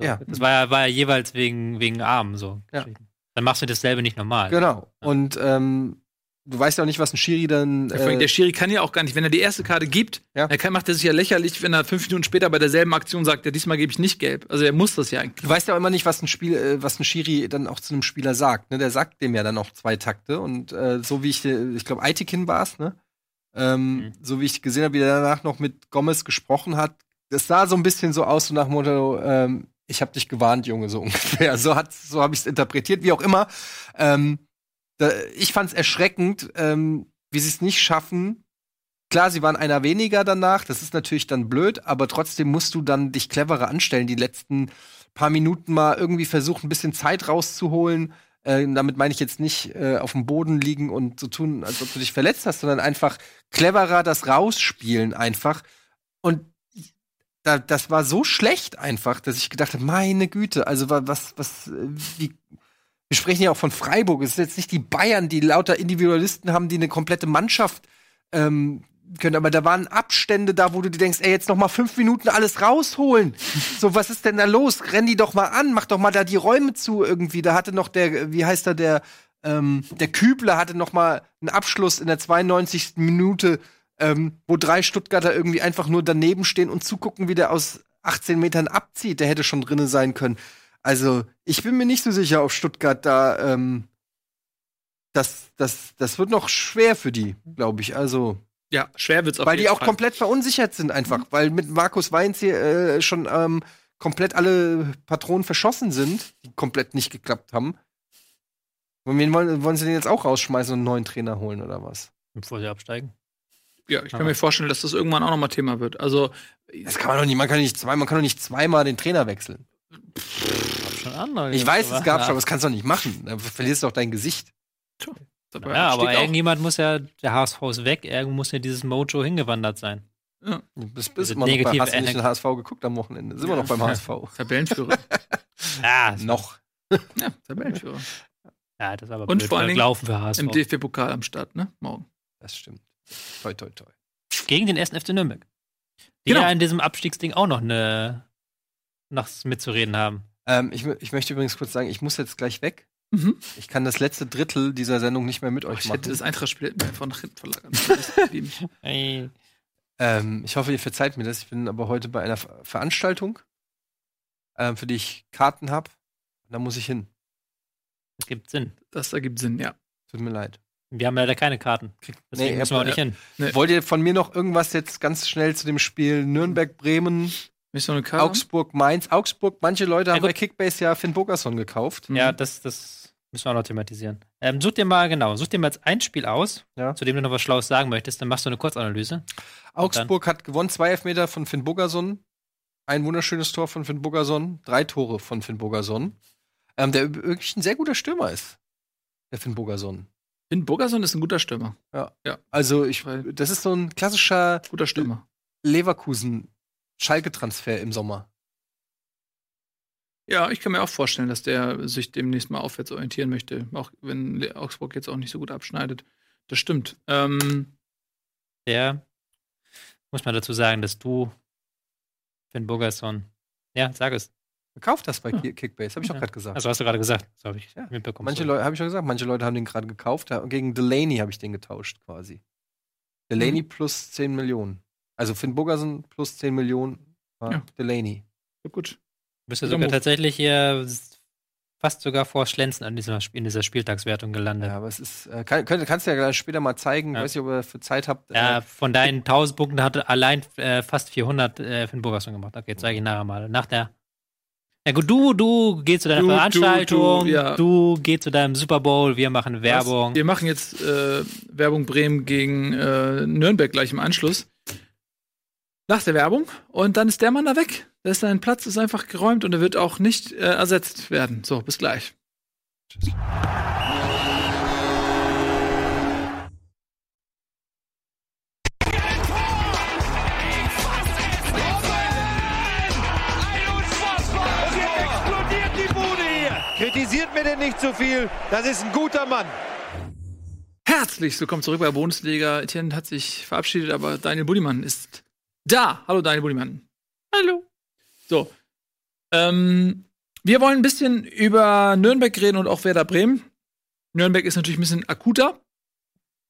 So, Ja. Das war ja, war ja jeweils wegen, wegen Armen so. Ja. Dann machst du dasselbe nicht normal. Genau. Und ähm, du weißt ja auch nicht, was ein Schiri dann. Ja, vor allem Äh, der Schiri kann ja auch gar nicht, wenn er die erste Karte gibt, Ja. dann kann, macht er sich ja lächerlich, wenn er fünf Minuten später bei derselben Aktion sagt, ja, diesmal gebe ich nicht gelb. Also er muss das ja eigentlich. du weißt ja auch immer nicht, was ein Spiel, äh, was ein Schiri dann auch zu einem Spieler sagt. Ne? Der sagt dem ja dann auch zwei Takte. Und äh, so wie ich, äh, ich glaube, Aitikin war es, ne? Ähm, Mhm. So wie ich gesehen habe, wie er danach noch mit Gomez gesprochen hat, das sah so ein bisschen so aus, so nach dem Motto, ähm, ich habe dich gewarnt, Junge, so ungefähr. So hat, so habe ich es interpretiert, wie auch immer. Ähm, da, ich fand es erschreckend, ähm, wie sie es nicht schaffen. Klar, sie waren einer weniger danach, das ist natürlich dann blöd, aber trotzdem musst du dann dich cleverer anstellen, die letzten paar Minuten mal irgendwie versuchen, ein bisschen Zeit rauszuholen. Äh, damit meine ich jetzt nicht äh, auf dem Boden liegen und so tun, als ob du dich verletzt hast, sondern einfach cleverer das rausspielen einfach. Und da, das war so schlecht einfach, dass ich gedacht habe, meine Güte, also wa- was, was, äh, wie, wir sprechen ja auch von Freiburg. Es ist jetzt nicht die Bayern, die lauter Individualisten haben, die eine komplette Mannschaft ähm, können. Aber da waren Abstände da, wo du dir denkst, ey, jetzt noch mal fünf Minuten alles rausholen. so, was ist denn da los? Renn die doch mal an, mach doch mal da die Räume zu irgendwie. Da hatte noch der, wie heißt er, der, ähm, der Kübler hatte noch mal einen Abschluss in der 92. Minute, ähm, wo drei Stuttgarter irgendwie einfach nur daneben stehen und zugucken, wie der aus 18 Metern abzieht. Der hätte schon drinne sein können. Also, ich bin mir nicht so sicher, ob Stuttgart da, ähm, das, das, das wird noch schwer für die, glaube ich. Also, Ja, schwer wird's auf weil die auch Fall. komplett verunsichert sind einfach. Weil mit Markus Weinz hier äh, schon ähm, komplett alle Patronen verschossen sind, die komplett nicht geklappt haben. Und wen wollen, wollen sie den jetzt auch rausschmeißen und einen neuen Trainer holen oder was? Bevor sie absteigen. Ja, ich kann mir vorstellen, dass das irgendwann auch noch mal Thema wird. Also, Das kann man doch nicht, man kann doch nicht zwei, man kann doch nicht zweimal den Trainer wechseln. Schon andere. Ich weiß, es gab schon, aber das kannst du doch nicht machen. Dann verlierst du doch dein Gesicht. dabei Ja, aber irgendjemand muss ja, der HSV ist weg, irgendwo muss ja dieses Mojo hingewandert sein. Du bist, bist Also immer noch bei Hast du nicht den. HSV geguckt am Wochenende. Sind wir Ja. noch beim HSV. Tabellenführer. Ja, noch. ja, Tabellenführer. ja das ist aber Und blöd vor allen Dingen gelaufen für HSV. Im DFB-Pokal am Start, ne? Morgen. Das stimmt. Toi, toi, toi. Gegen den 1. FC Nürnberg. Die Genau. ja in diesem Abstiegsding auch noch eine noch mitzureden haben. Ähm, ich, ich möchte übrigens kurz sagen, ich muss jetzt gleich weg. Mhm. Ich kann das letzte Drittel dieser Sendung nicht mehr mit euch Ich machen. hätte das Eintracht-Spiel einfach nach hinten. Ey. Ähm, ich hoffe, ihr verzeiht mir das. Ich bin aber heute bei einer Ver Veranstaltung, ähm, für die ich Karten habe. Da muss ich hin. Das gibt Sinn. Das ergibt Sinn, ja. Tut mir leid. Wir haben leider keine Karten. Deswegen Nee, müssen wir auch äh, nicht hin. Nee. Wollt ihr von mir noch irgendwas jetzt ganz schnell zu dem Spiel Nürnberg-Bremen, Karte? Augsburg-Mainz? Augsburg, manche Leute Ja, haben gut. bei Kickbase ja Finn Bogerson gekauft. Mhm. Ja, das, das müssen wir auch noch thematisieren. Ähm, such dir mal, genau, such dir mal jetzt ein Spiel aus, Ja. zu dem du noch was Schlaues sagen möchtest, dann machst du eine Kurzanalyse. Augsburg hat gewonnen, zwei Elfmeter von Finn Bogerson, ein wunderschönes Tor von Finn Bogerson, drei Tore von Finn Bogerson, ähm, der wirklich ein sehr guter Stürmer ist, der Finn Bogerson. Finn Burgerson ist ein guter Stürmer. Also ich, das ist so ein klassischer Guter Stürmer. Leverkusen-Schalke-Transfer im Sommer. Ja, ich kann mir auch vorstellen, dass der sich demnächst mal aufwärts orientieren möchte. Auch wenn Augsburg jetzt auch nicht so gut abschneidet. Das stimmt. Ähm, Der, muss man dazu sagen, dass du, Finn Burgerson, ja, sag es. Kauft das bei Ja. Ki- Kickbase, habe ich auch Ja. gerade gesagt. Also hast du gerade gesagt. Das habe ich Ja. mitbekommen. manche. Leute, habe ich schon gesagt, manche Leute haben den gerade gekauft. Ja, Gegen Delaney habe ich den getauscht quasi. Delaney plus 10 Millionen. Also Finn Bogerson plus 10 Millionen war Ja. Delaney. ja, gut. Bist du Guter sogar Move. tatsächlich hier fast sogar vor Schlenzen an dieser, in dieser Spieltagswertung gelandet. Ja, aber es ist, äh, kann, könnt, kannst du ja später mal zeigen. Ja. Weiß nicht, ob ihr für Zeit habt. Ja, Äh, von deinen 1000 Punkten hatte allein äh, fast 400 äh, Finn Burgerson gemacht. Okay, zeige ich nachher mal. Nach der. Ja gut, du, du gehst zu deiner Du, du, Veranstaltung, du, ja. du gehst zu deinem Super Bowl, wir machen Werbung. Was? Wir machen jetzt äh, Werbung Bremen gegen äh, Nürnberg gleich im Anschluss. Nach der Werbung. Und dann ist der Mann da weg. Da ist sein Platz, ist einfach geräumt und er wird auch nicht äh, ersetzt werden. So, bis gleich. Und Kritisiert mir denn nicht zu viel. Das ist ein guter Mann. Herzlich willkommen zurück bei der Bundesliga. Etienne hat sich verabschiedet, aber Daniel Buddimann ist da. Hallo Daniel Buddimann. Hallo. So. Ähm, wir wollen ein bisschen über Nürnberg reden und auch Werder Bremen. Nürnberg ist natürlich ein bisschen akuter.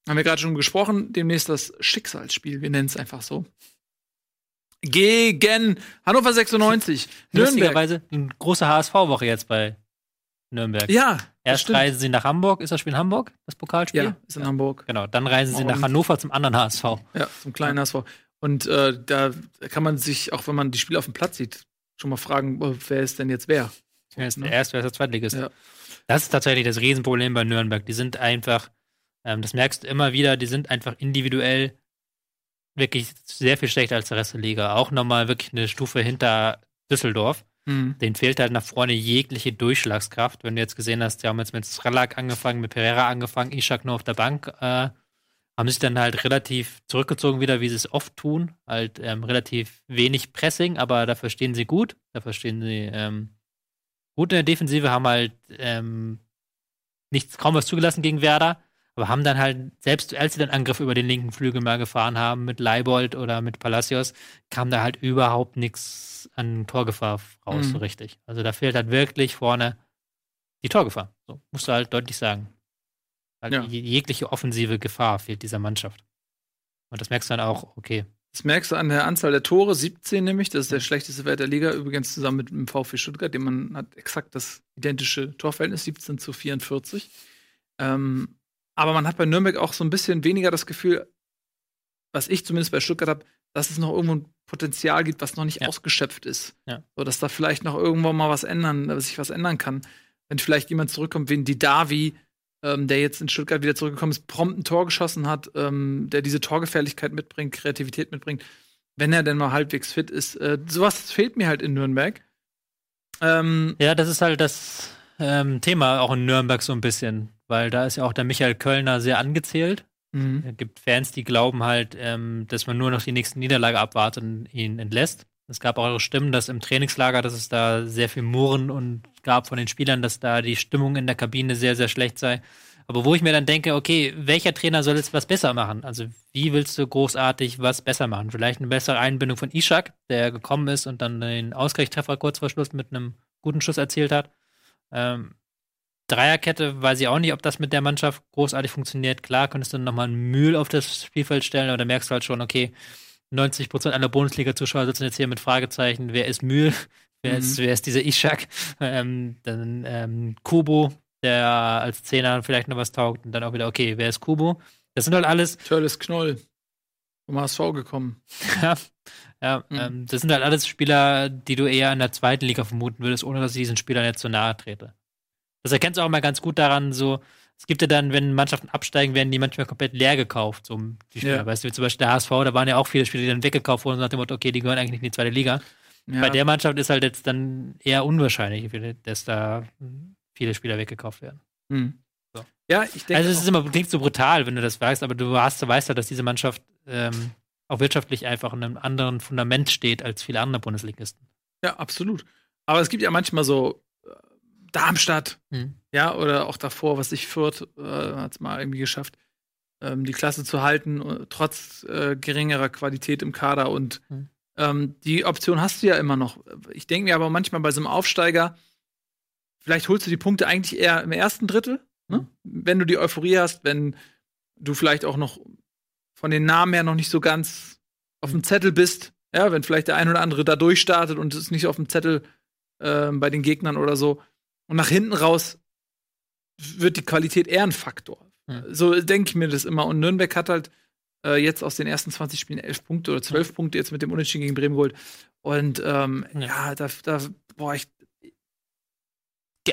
Haben wir gerade schon gesprochen. Demnächst das Schicksalsspiel. Wir nennen es einfach so. Gegen Hannover 96. Nürnberg. Lustigerweise eine große HSV-Woche jetzt bei Nürnberg. Ja, Erst stimmt. reisen sie nach Hamburg. Ist das Spiel in Hamburg, das Pokalspiel? Ja, ist in Hamburg. Genau, dann reisen sie nach Hannover zum anderen HSV. Ja, zum kleinen HSV. Und äh, da kann man sich, auch wenn man die Spiele auf dem Platz sieht, schon mal fragen, oh, wer ist denn jetzt wer? Wer ist Ne? der Erste, wer ist der Zweitligist? Ja. Das ist tatsächlich das Riesenproblem bei Nürnberg. Die sind einfach, ähm, das merkst du immer wieder, die sind einfach individuell wirklich sehr viel schlechter als der Rest der Liga. Auch nochmal wirklich eine Stufe hinter Düsseldorf. Mhm. Den fehlt halt nach vorne jegliche Durchschlagskraft. Wenn du jetzt gesehen hast, die haben jetzt mit Strelak angefangen, mit Pereira angefangen, Ishak nur auf der Bank, äh, haben sich dann halt relativ zurückgezogen wieder, wie sie es oft tun. Halt ähm, relativ wenig Pressing, aber dafür stehen sie gut. Dafür stehen sie ähm, gut in der Defensive, haben halt ähm, nichts, kaum was zugelassen gegen Werder, aber haben dann halt, selbst als sie den Angriff über den linken Flügel mal gefahren haben, mit Leibold oder mit Palacios, kam da halt überhaupt nichts an Torgefahr raus, Mhm. so richtig. Also da fehlt halt wirklich vorne die Torgefahr. So, musst du halt deutlich sagen. Halt Ja. je- jegliche offensive Gefahr fehlt dieser Mannschaft. Und das merkst du dann auch, okay. Das merkst du an der Anzahl der Tore, 17 nämlich, das ist der schlechteste Wert der Liga, übrigens zusammen mit dem VfB Stuttgart, dem man hat exakt das identische Torverhältnis, 17 zu 44. Ähm, aber man hat bei Nürnberg auch so ein bisschen weniger das Gefühl, was ich zumindest bei Stuttgart habe, dass es noch irgendwo ein Potenzial gibt, was noch nicht Ja. ausgeschöpft ist. Ja. So, dass da vielleicht noch irgendwann mal was ändern, dass sich was ändern kann. Wenn vielleicht jemand zurückkommt wie ein Didavi, ähm, der jetzt in Stuttgart wieder zurückgekommen ist, prompt ein Tor geschossen hat, ähm, der diese Torgefährlichkeit mitbringt, Kreativität mitbringt, wenn er denn mal halbwegs fit ist. Äh, sowas fehlt mir halt in Nürnberg. Ähm, Ja, das ist halt das ähm, Thema auch in Nürnberg so ein bisschen, weil da ist ja auch der Michael Kölner sehr angezählt. mhm. Es gibt Fans, die glauben halt, ähm, dass man nur noch die nächste Niederlage abwartet und ihn entlässt. Es gab auch Stimmen, dass im Trainingslager, dass es da sehr viel Murren und gab von den Spielern, dass da die Stimmung in der Kabine sehr, sehr schlecht sei. Aber wo ich mir dann denke, okay, welcher Trainer soll jetzt was besser machen? Also wie willst du großartig was besser machen? Vielleicht eine bessere Einbindung von Ishak, der gekommen ist und dann den Ausgleichstreffer kurz vor Schluss mit einem guten Schuss erzielt hat. Ähm, Dreierkette weiß ich auch nicht, ob das mit der Mannschaft großartig funktioniert. Klar, könntest du nochmal einen Mühl auf das Spielfeld stellen, aber da merkst du halt schon, okay, 90 Prozent aller Bundesliga-Zuschauer sitzen jetzt hier mit Fragezeichen. Wer ist Mühl? Wer, ist, wer ist dieser Ishak? Ähm, dann ähm, Kubo, der als Zehner vielleicht noch was taugt. Und dann auch wieder, okay, wer ist Kubo? Das sind halt alles Törles Knoll vom HSV gekommen. ja, ja Mhm. ähm, das sind halt alles Spieler, die du eher in der zweiten Liga vermuten würdest, ohne dass ich diesen Spielern jetzt so nahe trete. Das erkennst du auch mal ganz gut daran, so, es gibt ja dann, wenn Mannschaften absteigen, werden die manchmal komplett leer gekauft, so die Spieler. Ja. Weißt du, wie zum Beispiel der HSV, da waren ja auch viele Spieler, die dann weggekauft wurden, nach dem Motto, okay, die gehören eigentlich nicht in die zweite Liga. Ja. Bei der Mannschaft ist halt jetzt dann eher unwahrscheinlich, dass da viele Spieler weggekauft werden. Mhm. So. Ja, ich denke. Also es ist immer, klingt so brutal, wenn du das weißt, aber du hast, du weißt halt, dass diese Mannschaft ähm, auch wirtschaftlich einfach in einem anderen Fundament steht als viele andere Bundesligisten. Ja, absolut. Aber es gibt ja manchmal so Darmstadt, Mhm. ja, oder auch davor, was ich Fürth äh, hat es mal irgendwie geschafft, ähm, die Klasse zu halten, äh, trotz äh, geringerer Qualität im Kader. Und Mhm. ähm, die Option hast du ja immer noch. Ich denke mir aber manchmal bei so einem Aufsteiger, vielleicht holst du die Punkte eigentlich eher im ersten Drittel, ne? wenn du die Euphorie hast, wenn du vielleicht auch noch von den Namen her noch nicht so ganz auf dem Zettel bist. Ja, wenn vielleicht der ein oder andere da durchstartet und es ist nicht auf dem Zettel ähm, bei den Gegnern oder so. Und nach hinten raus wird die Qualität eher ein Faktor. Hm. So denke ich mir das immer. Und Nürnberg hat halt äh, jetzt aus den ersten 20 Spielen 11 Punkte oder 12 Punkte jetzt mit dem Unentschieden gegen Bremen geholt. Und ähm, Ja. ja, da, da boah, ich,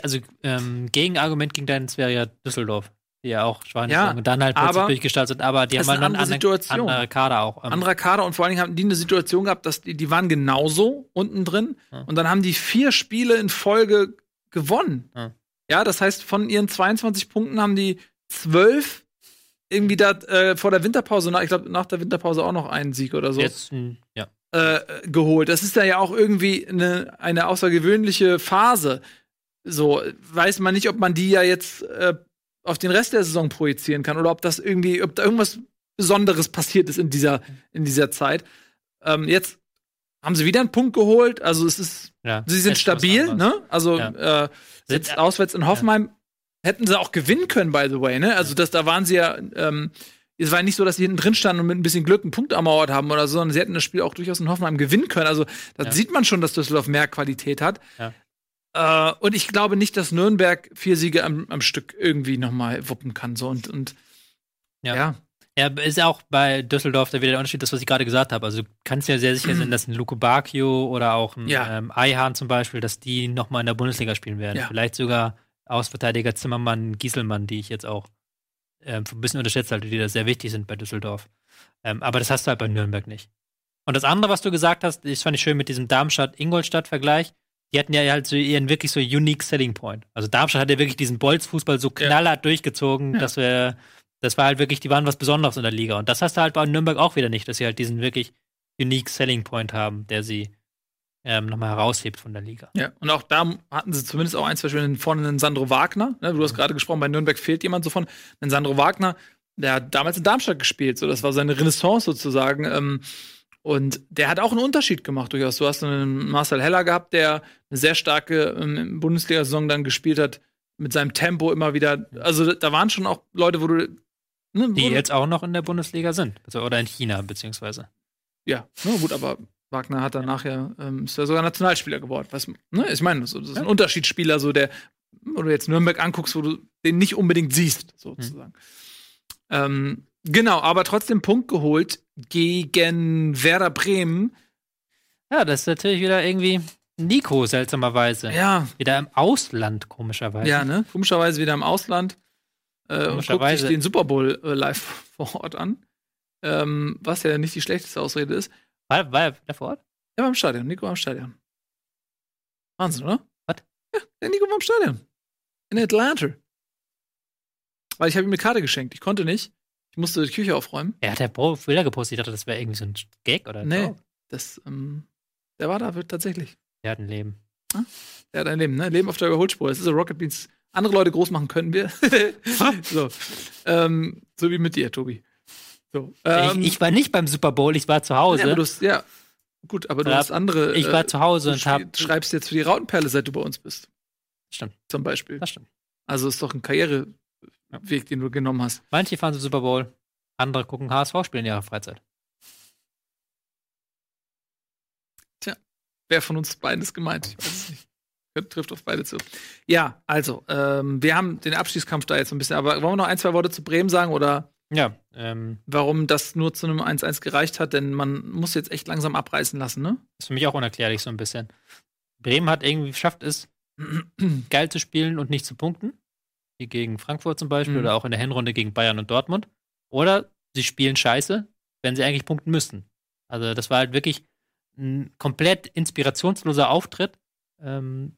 Also ähm, Gegenargument gegen deinen wäre ja Düsseldorf, die ja auch schwach Ja, und dann halt plötzlich durchgestartet sind, aber die haben halt eine andere andere, Situation. andere Kader auch. Ähm, anderer Kader und vor allen Dingen haben die eine Situation gehabt, dass die, die waren genauso unten drin Ja. und dann haben die vier Spiele in Folge gewonnen. Ja. Ja, das heißt, von ihren 22 Punkten haben die zwölf irgendwie da äh, vor der Winterpause, nach, ich glaube, nach der Winterpause auch noch einen Sieg oder so jetzt, mh, ja. äh, geholt. Das ist da ja auch irgendwie eine, eine außergewöhnliche Phase. So, weiß man nicht, ob man die ja jetzt äh, auf den Rest der Saison projizieren kann oder ob das irgendwie, ob da irgendwas Besonderes passiert ist in dieser, in dieser Zeit. Ähm, jetzt haben sie wieder einen Punkt geholt. Also es ist, ja. sie sind stabil, ne? Also Ja. äh, jetzt auswärts in Hoffenheim hätten sie auch gewinnen können, by the way, ne? Also das, da waren sie ja, ähm, es war nicht so, dass sie hinten drin standen und mit ein bisschen Glück einen Punkt ermauert haben oder so, sondern sie hätten das Spiel auch durchaus in Hoffenheim gewinnen können. Also da sieht man schon, dass Düsseldorf mehr Qualität hat. Ja. Äh, und ich glaube nicht, dass Nürnberg vier Siege am, am Stück irgendwie noch mal wuppen kann. So und, und Ja. Ja. Ja, ist auch bei Düsseldorf da wieder der Unterschied, das, was ich gerade gesagt habe. Also du kannst ja sehr sicher sein, dass ein Luko Bacchio oder auch ein Ja. ähm, Eihahn zum Beispiel, dass die nochmal in der Bundesliga spielen werden. Ja. Vielleicht sogar Außenverteidiger Zimmermann, Gieselmann, die ich jetzt auch ähm, ein bisschen unterschätzt halte, die da sehr wichtig sind bei Düsseldorf. Ähm, aber das hast du halt bei Nürnberg nicht. Und das andere, was du gesagt hast, das fand ich schön mit diesem Darmstadt-Ingolstadt-Vergleich. Die hatten ja halt so ihren wirklich so unique Selling Point. Also Darmstadt hat ja wirklich diesen Bolzfußball so Ja. knallhart durchgezogen, Ja. dass wir, das war halt wirklich, die waren was Besonderes in der Liga. Und das hast du halt bei Nürnberg auch wieder nicht, dass sie halt diesen wirklich unique Selling Point haben, der sie ähm, nochmal heraushebt von der Liga. Ja, und auch da hatten sie zumindest auch ein, zwei Spiele vorne einen Sandro Wagner. Ne? Du hast gerade gesprochen, bei Nürnberg fehlt jemand so von. Einen Sandro Wagner, der hat damals in Darmstadt gespielt. So, das war seine Renaissance sozusagen. Ähm, und der hat auch einen Unterschied gemacht durchaus. Du hast einen Marcel Heller gehabt, der eine sehr starke ähm, Bundesliga-Saison dann gespielt hat, mit seinem Tempo immer wieder. Also da waren schon auch Leute, wo du. Ne, Die jetzt auch noch in der Bundesliga sind. Also, oder in China, beziehungsweise. Ja, na gut, aber Wagner hat dann nachher, ähm, ist ja sogar Nationalspieler geworden. Was, ne? Ich meine, das ist ein Unterschiedsspieler, so der, wo du jetzt Nürnberg anguckst, wo du den nicht unbedingt siehst, sozusagen. Ähm, genau, aber trotzdem Punkt geholt gegen Werder Bremen. Ja, das ist natürlich wieder irgendwie Nico, seltsamerweise. Ja, Wieder im Ausland, komischerweise. ja, ne? Komischerweise wieder im Ausland. Äh, und guckt sich den Super Bowl äh, live vor Ort an. Ähm, was ja nicht die schlechteste Ausrede ist. War, war er vor Ort? Ja, beim Stadion. Nico war im Stadion. Wahnsinn, oder? Was? Ja, der Nico war im Stadion. In Atlanta. Weil ich habe ihm eine Karte geschenkt. Ich konnte nicht. Ich musste die Küche aufräumen. Er hat ja Bilder gepostet. Ich dachte, das wäre irgendwie so ein Gag oder ein Nee. Das, ähm, der war da tatsächlich. Der hat ein Leben. Der hat ein Leben, ne? Leben auf der Überholspur. Das ist so Rocket Beans. Andere Leute groß machen können wir. so. Ähm, so wie mit dir, Tobi. So. Ähm, ich, ich war nicht beim Super Bowl, ich war zu Hause. ja, hast, ja, gut, aber du Ja, hast andere. ich war äh, zu Hause und hab. schreibst jetzt für die Rautenperle, seit du bei uns bist. Stimmt, Zum Beispiel. das stimmt. Also ist doch ein Karriereweg, den du genommen hast. Manche fahren zum Super Bowl, andere gucken HSV-Spiele in ihrer Freizeit. Wer von uns beiden ist gemeint? Ich weiß es. Trifft auf beide zu. Ja, also, ähm, wir haben den Abstiegskampf da jetzt so ein bisschen, aber wollen wir noch ein, zwei Worte zu Bremen sagen oder Ja, ähm, warum das nur zu einem 1-1 gereicht hat? Denn man muss jetzt echt langsam abreißen lassen, ne? ist für mich auch unerklärlich so ein bisschen. Bremen hat irgendwie geschafft, es geil zu spielen und nicht zu punkten. Wie gegen Frankfurt zum Beispiel Mhm. oder auch in der Hinrunde gegen Bayern und Dortmund. Oder sie spielen scheiße, wenn sie eigentlich punkten müssten. Also das war halt wirklich ein komplett inspirationsloser Auftritt. Ähm,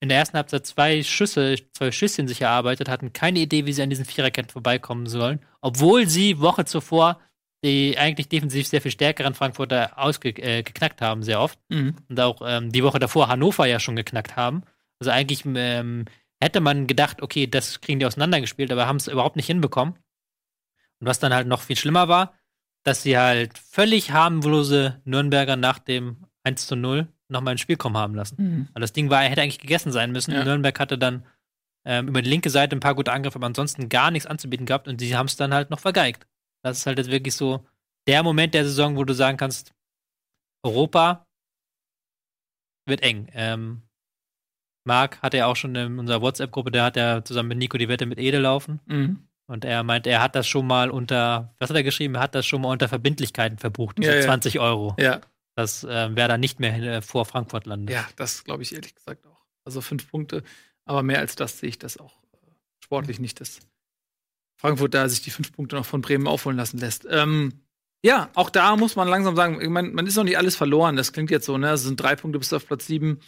in der ersten Halbzeit zwei Schüsse, zwei Schüsschen sich erarbeitet, hatten keine Idee, wie sie an diesen Viererketten vorbeikommen sollen, obwohl sie Woche zuvor die eigentlich defensiv sehr viel stärkeren Frankfurter ausgeknackt äh, haben, sehr oft Mhm. und auch ähm, die Woche davor Hannover ja schon geknackt haben. Also eigentlich ähm, hätte man gedacht, okay, das kriegen die auseinandergespielt, aber haben es überhaupt nicht hinbekommen. Und was dann halt noch viel schlimmer war, dass sie halt völlig harmlose Nürnberger nach dem 1 zu 0 nochmal ins Spiel kommen haben lassen. Mhm. Weil das Ding war, hätte eigentlich gegessen sein müssen. Ja. Nürnberg hatte dann ähm, über die linke Seite ein paar gute Angriffe, aber ansonsten gar nichts anzubieten gehabt und sie haben es dann halt noch vergeigt. Das ist halt jetzt wirklich so der Moment der Saison, wo du sagen kannst, Europa wird eng. Ähm, Marc hatte ja auch schon in unserer WhatsApp-Gruppe, der hat ja zusammen mit Nico die Wette mit Ede laufen. Mhm. Und er meint, er hat das schon mal unter, was hat er geschrieben? Er hat das schon mal unter Verbindlichkeiten verbucht, diese Ja, ja. 20 Euro. Ja, Das äh, dann nicht mehr äh, vor Frankfurt landet. ja, das glaube ich ehrlich gesagt auch. Also fünf Punkte, aber mehr als das sehe ich das auch äh, sportlich nicht, dass Frankfurt da sich die fünf Punkte noch von Bremen aufholen lassen lässt. Ähm, ja, auch da muss man langsam sagen, ich mein, man ist noch nicht alles verloren. Das klingt jetzt so, ne? Es sind drei Punkte bis auf Platz sieben,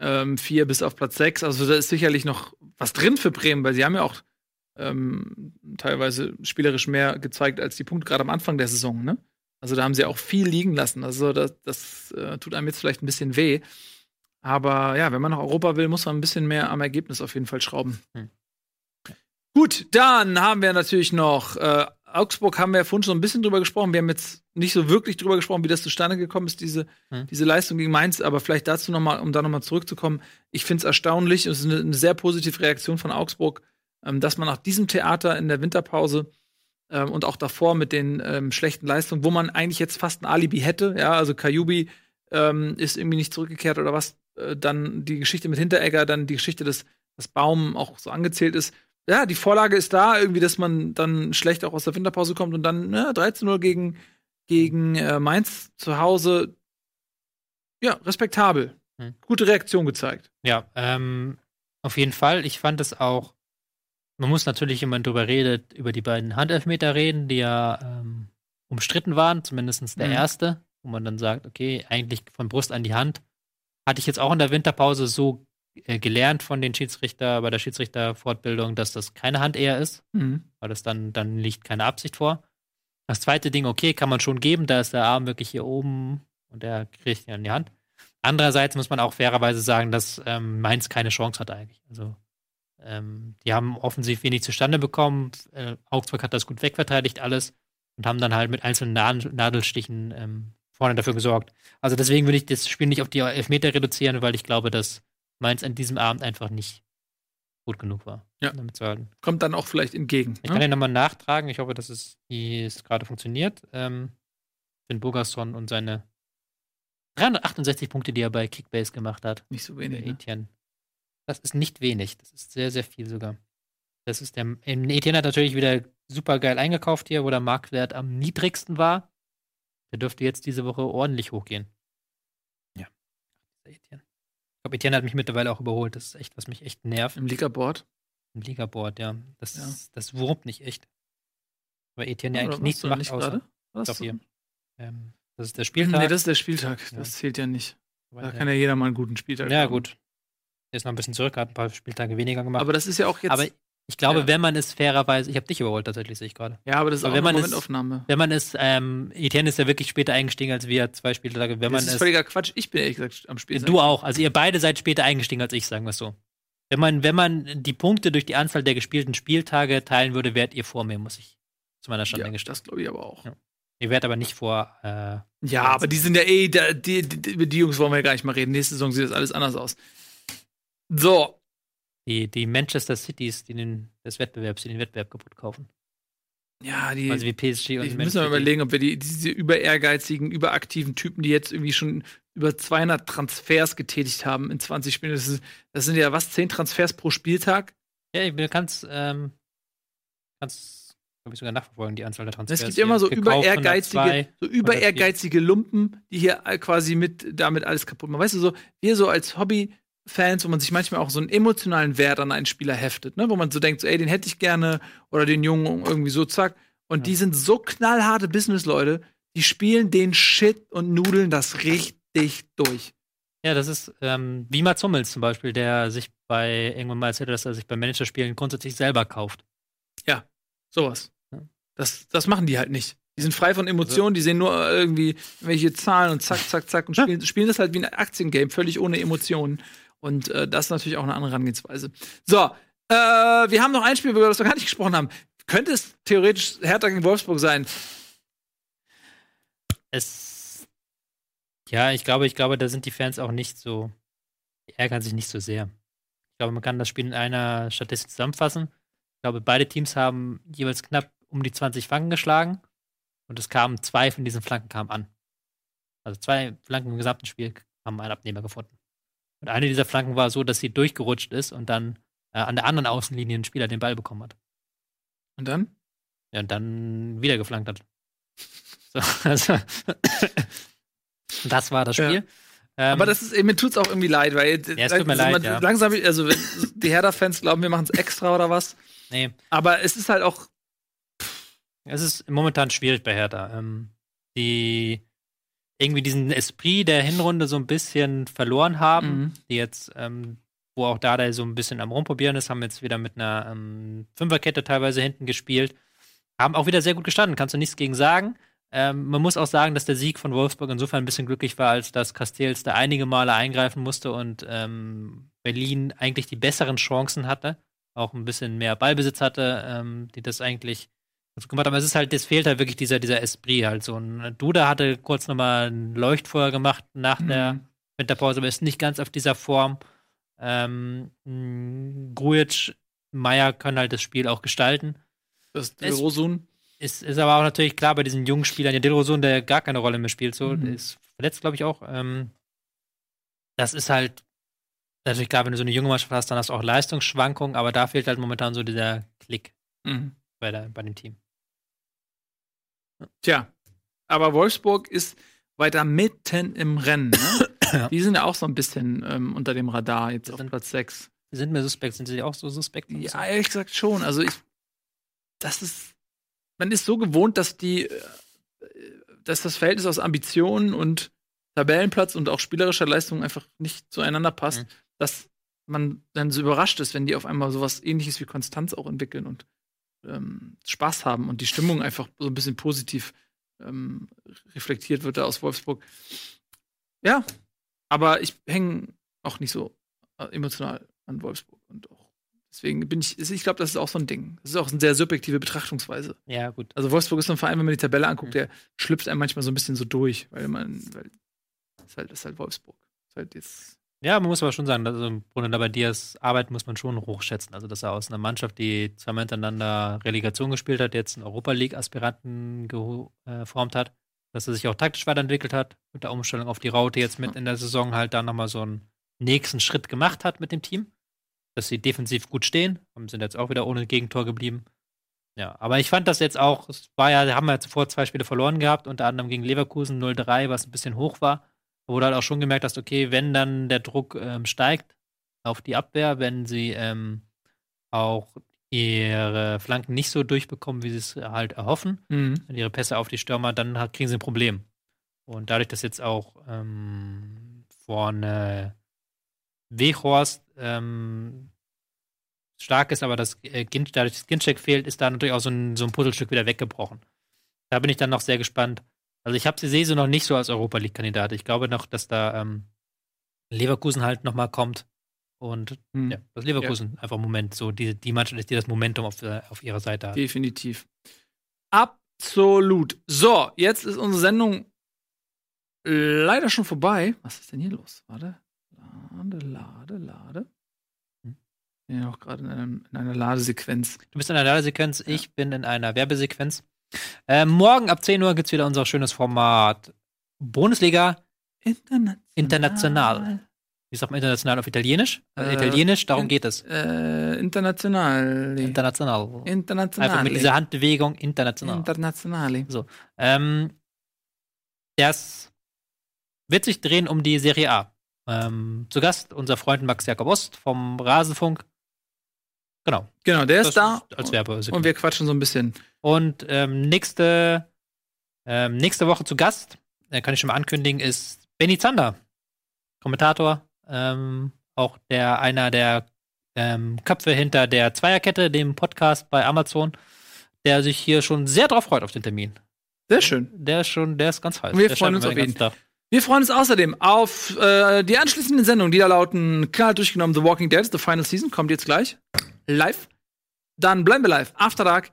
ähm, vier bis auf Platz sechs. Also da ist sicherlich noch was drin für Bremen, weil sie haben ja auch ähm, teilweise spielerisch mehr gezeigt als die Punkte gerade am Anfang der Saison, ne? Also da haben sie auch viel liegen lassen. Also das, das äh, tut einem jetzt vielleicht ein bisschen weh. Aber ja, wenn man nach Europa will, muss man ein bisschen mehr am Ergebnis auf jeden Fall schrauben. Hm. Gut, dann haben wir natürlich noch äh, Augsburg haben wir ja vorhin schon ein bisschen drüber gesprochen. Wir haben jetzt nicht so wirklich drüber gesprochen, wie das zustande gekommen ist, diese, Hm. diese Leistung gegen Mainz. Aber vielleicht dazu noch mal, um da nochmal zurückzukommen. Ich finde es erstaunlich, es ist eine, eine sehr positive Reaktion von Augsburg, ähm, dass man nach diesem Theater in der Winterpause ähm, und auch davor mit den ähm, schlechten Leistungen, wo man eigentlich jetzt fast ein Alibi hätte, ja, also Kajubi ähm, ist irgendwie nicht zurückgekehrt oder was, äh, dann die Geschichte mit Hinteregger, dann die Geschichte, dass das Baum auch so angezählt ist. Ja, die Vorlage ist da, irgendwie, dass man dann schlecht auch aus der Winterpause kommt und dann ne, 13-0 gegen, gegen äh, Mainz zu Hause. Ja, respektabel. Hm. Gute Reaktion gezeigt. Ja, ähm, auf jeden Fall. Ich fand es auch, man muss natürlich, wenn man drüber redet, über die beiden Handelfmeter reden, die ja ähm, umstritten waren, zumindest der Mhm. erste, wo man dann sagt, okay, eigentlich von Brust an die Hand. Hatte ich jetzt auch in der Winterpause so äh, gelernt von den Schiedsrichter, bei der Schiedsrichterfortbildung, dass das keine Hand eher ist, Mhm. weil das dann, dann liegt keine Absicht vor. Das zweite Ding, okay, kann man schon geben, da ist der Arm wirklich hier oben und der kriegt ihn an die Hand. Andererseits muss man auch fairerweise sagen, dass ähm, Mainz keine Chance hat eigentlich. Also ähm, die haben offensiv wenig zustande bekommen. Äh, Augsburg hat das gut wegverteidigt alles und haben dann halt mit einzelnen Nadel Nadelstichen ähm, vorne dafür gesorgt. Also deswegen will ich das Spiel nicht auf die Elfmeter reduzieren, weil ich glaube, dass Mainz an diesem Abend einfach nicht gut genug war. Ja. Damit zu halten. Kommt dann auch vielleicht entgegen. Ich ne? kann den nochmal nachtragen. Ich hoffe, dass es, es gerade funktioniert. Ähm, Finn Burgerson und seine 368 Punkte, die er bei Kickbase gemacht hat. Nicht so wenig. Ne? Etienne. Das ist nicht wenig. Das ist sehr, sehr viel sogar. Das ist der. Etienne hat natürlich wieder super geil eingekauft hier, wo der Marktwert am niedrigsten war. Der dürfte jetzt diese Woche ordentlich hochgehen. der Etienne. Ich glaube, Etienne hat mich mittlerweile auch überholt. Das ist echt, was mich echt nervt. Im Liga-Board. Im Ligaboard, ja. Das, Ja. das wurmt nicht echt. Weil Etienne ja eigentlich nichts macht, nicht außer. Was? Hier. Ähm, das ist der Spieltag. Nee, das ist der Spieltag. Ja. Das zählt ja nicht. Da ja, kann ja jeder mal einen guten Spieltag ja, haben. gut. Ist noch ein bisschen zurück, hat ein paar Spieltage weniger gemacht. Aber das ist ja auch jetzt. Aber ich glaube, Ja. wenn man es fairerweise, ich habe dich überholt tatsächlich, sehe ich gerade. ja, aber das ist aber auch wenn eine man es- Momentaufnahme. Wenn man es, ähm, Etienne ist ja wirklich später eingestiegen als wir, zwei Spieltage. Wenn man das ist es, völliger Quatsch. Ich bin ehrlich gesagt am Spiel. du auch. Also ihr beide seid später eingestiegen als ich, sagen wir es so. Wenn man, wenn man die Punkte durch die Anzahl der gespielten Spieltage teilen würde, wärt ihr vor mir, muss ich zu meiner Schande Ja, das glaube ich aber auch. Ja. Ihr wärt aber nicht vor, äh, Ja, aber die sind ja eh, da- die, die, über die Jungs wollen wir ja gar nicht mal reden. Nächste Saison sieht das alles anders aus. So, die, die Manchester Cities, die den, des Wettbewerbs, die den Wettbewerb kaputt kaufen. ja, die, Also wie PSG und Man müssen wir City. überlegen, ob wir die, diese über ehrgeizigen, überaktiven Typen, die jetzt irgendwie schon über 200 Transfers getätigt haben in 20 Spielen, das, ist, das sind ja was, 10 Transfers pro Spieltag? Ja, ich bin- kannst, ähm, kannst, glaube ich, sogar nachverfolgen, die Anzahl der Transfers. Es gibt immer so über Gekauft, ehrgeizige, 102. so über 104. ehrgeizige Lumpen, die hier all- quasi mit damit alles kaputt machen. Weißt du so, wir so als Hobby-Fans, wo man sich manchmal auch so einen emotionalen Wert an einen Spieler heftet, ne? wo man so denkt, so, ey, den hätte ich gerne oder den Jungen irgendwie so zack. Und Ja. die sind so knallharte Business-Leute, die spielen den Shit und nudeln das richtig durch. Ja, das ist ähm, wie Mats Hummels zum Beispiel, der sich bei, irgendwann mal erzählt, dass er sich bei Managerspielen grundsätzlich selber kauft. Sowas. Ja. Das, das machen die halt nicht. Die sind frei von Emotionen, die sehen nur irgendwie welche Zahlen und zack, zack, zack und spielen, spielen das halt wie ein Aktiengame, völlig ohne Emotionen. Und äh, das ist natürlich auch eine andere Herangehensweise. So, äh, wir haben noch ein Spiel, über das wir gar nicht gesprochen haben. Könnte es theoretisch Hertha gegen Wolfsburg sein? Es, ja, ich glaube, ich glaube, da sind die Fans auch nicht so, die ärgern sich nicht so sehr. Ich glaube, man kann das Spiel in einer Statistik zusammenfassen. Ich glaube, beide Teams haben jeweils knapp um die 20 Flanken geschlagen und es kamen zwei von diesen Flanken kamen an. Also zwei Flanken im gesamten Spiel haben einen Abnehmer gefunden. Und eine dieser Flanken war so, dass sie durchgerutscht ist und dann äh, an der anderen Außenlinie ein Spieler den Ball bekommen hat. Und dann? Ja, und dann wieder geflankt hat. So, also das war das Ja. Spiel. Ähm, Aber das ist, mir tut's auch irgendwie leid, weil Ja, es tut mir leid, ja. langsam, also die Hertha-Fans glauben, wir machen es extra oder was. nee, Aber es ist halt auch, es ist momentan schwierig bei Hertha. Ähm, die irgendwie diesen Esprit der Hinrunde so ein bisschen verloren haben, Mhm. die jetzt, ähm, wo auch Dada so ein bisschen am Rumprobieren ist, haben jetzt wieder mit einer ähm, Fünferkette teilweise hinten gespielt. Haben auch wieder sehr gut gestanden, kannst du nichts gegen sagen. Ähm, man muss auch sagen, dass der Sieg von Wolfsburg insofern ein bisschen glücklich war, als dass Castells da einige Male eingreifen musste und ähm, Berlin eigentlich die besseren Chancen hatte, auch ein bisschen mehr Ballbesitz hatte, ähm, die das eigentlich gemacht haben. Es ist halt, es fehlt halt wirklich dieser, dieser Esprit halt so. Ein Duda hatte kurz nochmal ein Leuchtfeuer gemacht nach der Mhm. Winterpause, aber ist nicht ganz auf dieser Form. Ähm, mh, Grujic, Meier können halt das Spiel auch gestalten. das ist Es- Rosun. Ist, ist aber auch natürlich klar bei diesen jungen Spielern, ja, Dilrosun, der gar keine Rolle mehr spielt, so, Mhm. der ist verletzt, glaube ich, auch. Ähm, das ist halt natürlich klar, wenn du so eine junge Mannschaft hast, dann hast du auch Leistungsschwankungen, aber da fehlt halt momentan so dieser Klick Mhm. bei, der, bei dem Team. Tja, aber Wolfsburg ist weiter mitten im Rennen. Ne? Ja. Die sind ja auch so ein bisschen ähm, unter dem Radar jetzt Die auf sind- Platz 6. Die sind mir suspekt, sind sie auch so suspekt? Ja, ehrlich gesagt schon. Also ich, das ist, man ist so gewohnt, dass die, äh, dass das Verhältnis aus Ambitionen und Tabellenplatz und auch spielerischer Leistung einfach nicht zueinander passt, Mhm. dass man dann so überrascht ist, wenn die auf einmal sowas ähnliches wie Konstanz auch entwickeln und ähm, Spaß haben und die Stimmung einfach so ein bisschen positiv ähm, reflektiert wird da aus Wolfsburg. Ja, aber ich hänge auch nicht so äh, emotional an Wolfsburg und auch deswegen bin ich, ich glaube, das ist auch so ein Ding. Das ist auch eine sehr subjektive Betrachtungsweise. Ja, gut. Also Wolfsburg ist so ein Verein, wenn man die Tabelle anguckt, Mhm. der schlüpft einem manchmal so ein bisschen so durch, weil man, weil ist halt, ist halt Wolfsburg. Ist halt jetzt Ja, man muss aber schon sagen, dass also Bruno Labbaδιas Arbeit muss man schon hochschätzen. Also, dass er aus einer Mannschaft, die zweimal hintereinander Relegation gespielt hat, jetzt einen Europa League-Aspiranten geho- äh, geformt hat, dass er sich auch taktisch weiterentwickelt hat, mit der Umstellung auf die Raute jetzt mit in der Saison halt da nochmal so einen nächsten Schritt gemacht hat mit dem Team. Dass sie defensiv gut stehen, sind jetzt auch wieder ohne Gegentor geblieben. Ja, aber ich fand das jetzt auch, es war ja, haben wir ja zuvor zwei Spiele verloren gehabt, unter anderem gegen Leverkusen 0-3, was ein bisschen hoch war. Wo du halt auch schon gemerkt hast, okay, wenn dann der Druck ähm, steigt auf die Abwehr, wenn sie ähm, auch ihre Flanken nicht so durchbekommen, wie sie es halt erhoffen, Mhm. und ihre Pässe auf die Stürmer, dann hat, kriegen sie ein Problem. Und dadurch, dass jetzt auch ähm, vorne Weghorst ähm, stark ist, aber das äh, dadurch das Ginczek fehlt, ist da natürlich auch so ein, so ein Puzzlestück wieder weggebrochen. Da bin ich dann noch sehr gespannt. Also ich habe sie sehe sie noch nicht so als Europa League-Kandidat. Ich glaube noch, dass da ähm, Leverkusen halt noch mal kommt und Mhm. ja, das Leverkusen einfach im Moment so die, die Mannschaft ist, die das Momentum auf, äh, auf ihrer Seite hat. Definitiv. Absolut. So, jetzt ist unsere Sendung leider schon vorbei. Was ist denn hier los? Warte. Lade, lade, lade. Hm. Ich bin ja auch gerade in, in einer Ladesequenz. Du bist in einer Ladesequenz, ich bin in einer Werbesequenz. Ähm, morgen ab 10 Uhr gibt es wieder unser schönes Format Bundesliga International. International. Wie sagt man international auf Italienisch? Also Äh, Italienisch, darum in- geht es. Äh, international. International. International. Einfach mit dieser Handbewegung international. Internationale. ähm, das wird sich drehen um die Serie A. Ähm, zu Gast unser Freund Max Jakob Ost vom Rasenfunk. Genau. Genau, der das ist da. Als Werbesequenz. Und wir quatschen so ein bisschen. Und ähm, nächste, ähm, nächste Woche zu Gast, äh, kann ich schon mal ankündigen, ist Benny Zander, Kommentator, ähm, auch der einer der ähm, Köpfe hinter der Zweierkette, dem Podcast bei Amazon, der sich hier schon sehr drauf freut auf den Termin. Sehr schön. Der ist schon, der ist ganz heiß. Und wir Der freuen uns auf den ihn. ganzen Tag. Wir freuen uns außerdem auf äh, die anschließenden Sendungen, die da lauten: Klar durchgenommen, The Walking Dead, The Final Season, kommt jetzt gleich. Live. Dann bleiben wir live. After Dark,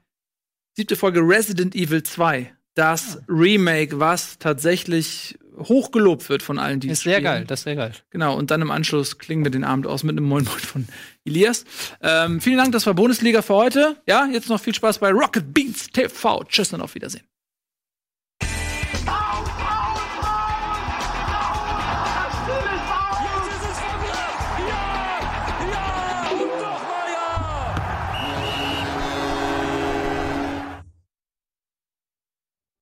siebte Folge Resident Evil 2. Das Ah. Remake, was tatsächlich hochgelobt wird von allen, die es Ist sehr spielen. geil, das ist sehr geil. Genau, und dann im Anschluss klingen wir den Abend aus mit einem Moin Moin von Elias. Ähm, vielen Dank, das war Bundesliga für heute. Ja, jetzt noch viel Spaß bei Rocket Beats TV. Tschüss und auf Wiedersehen.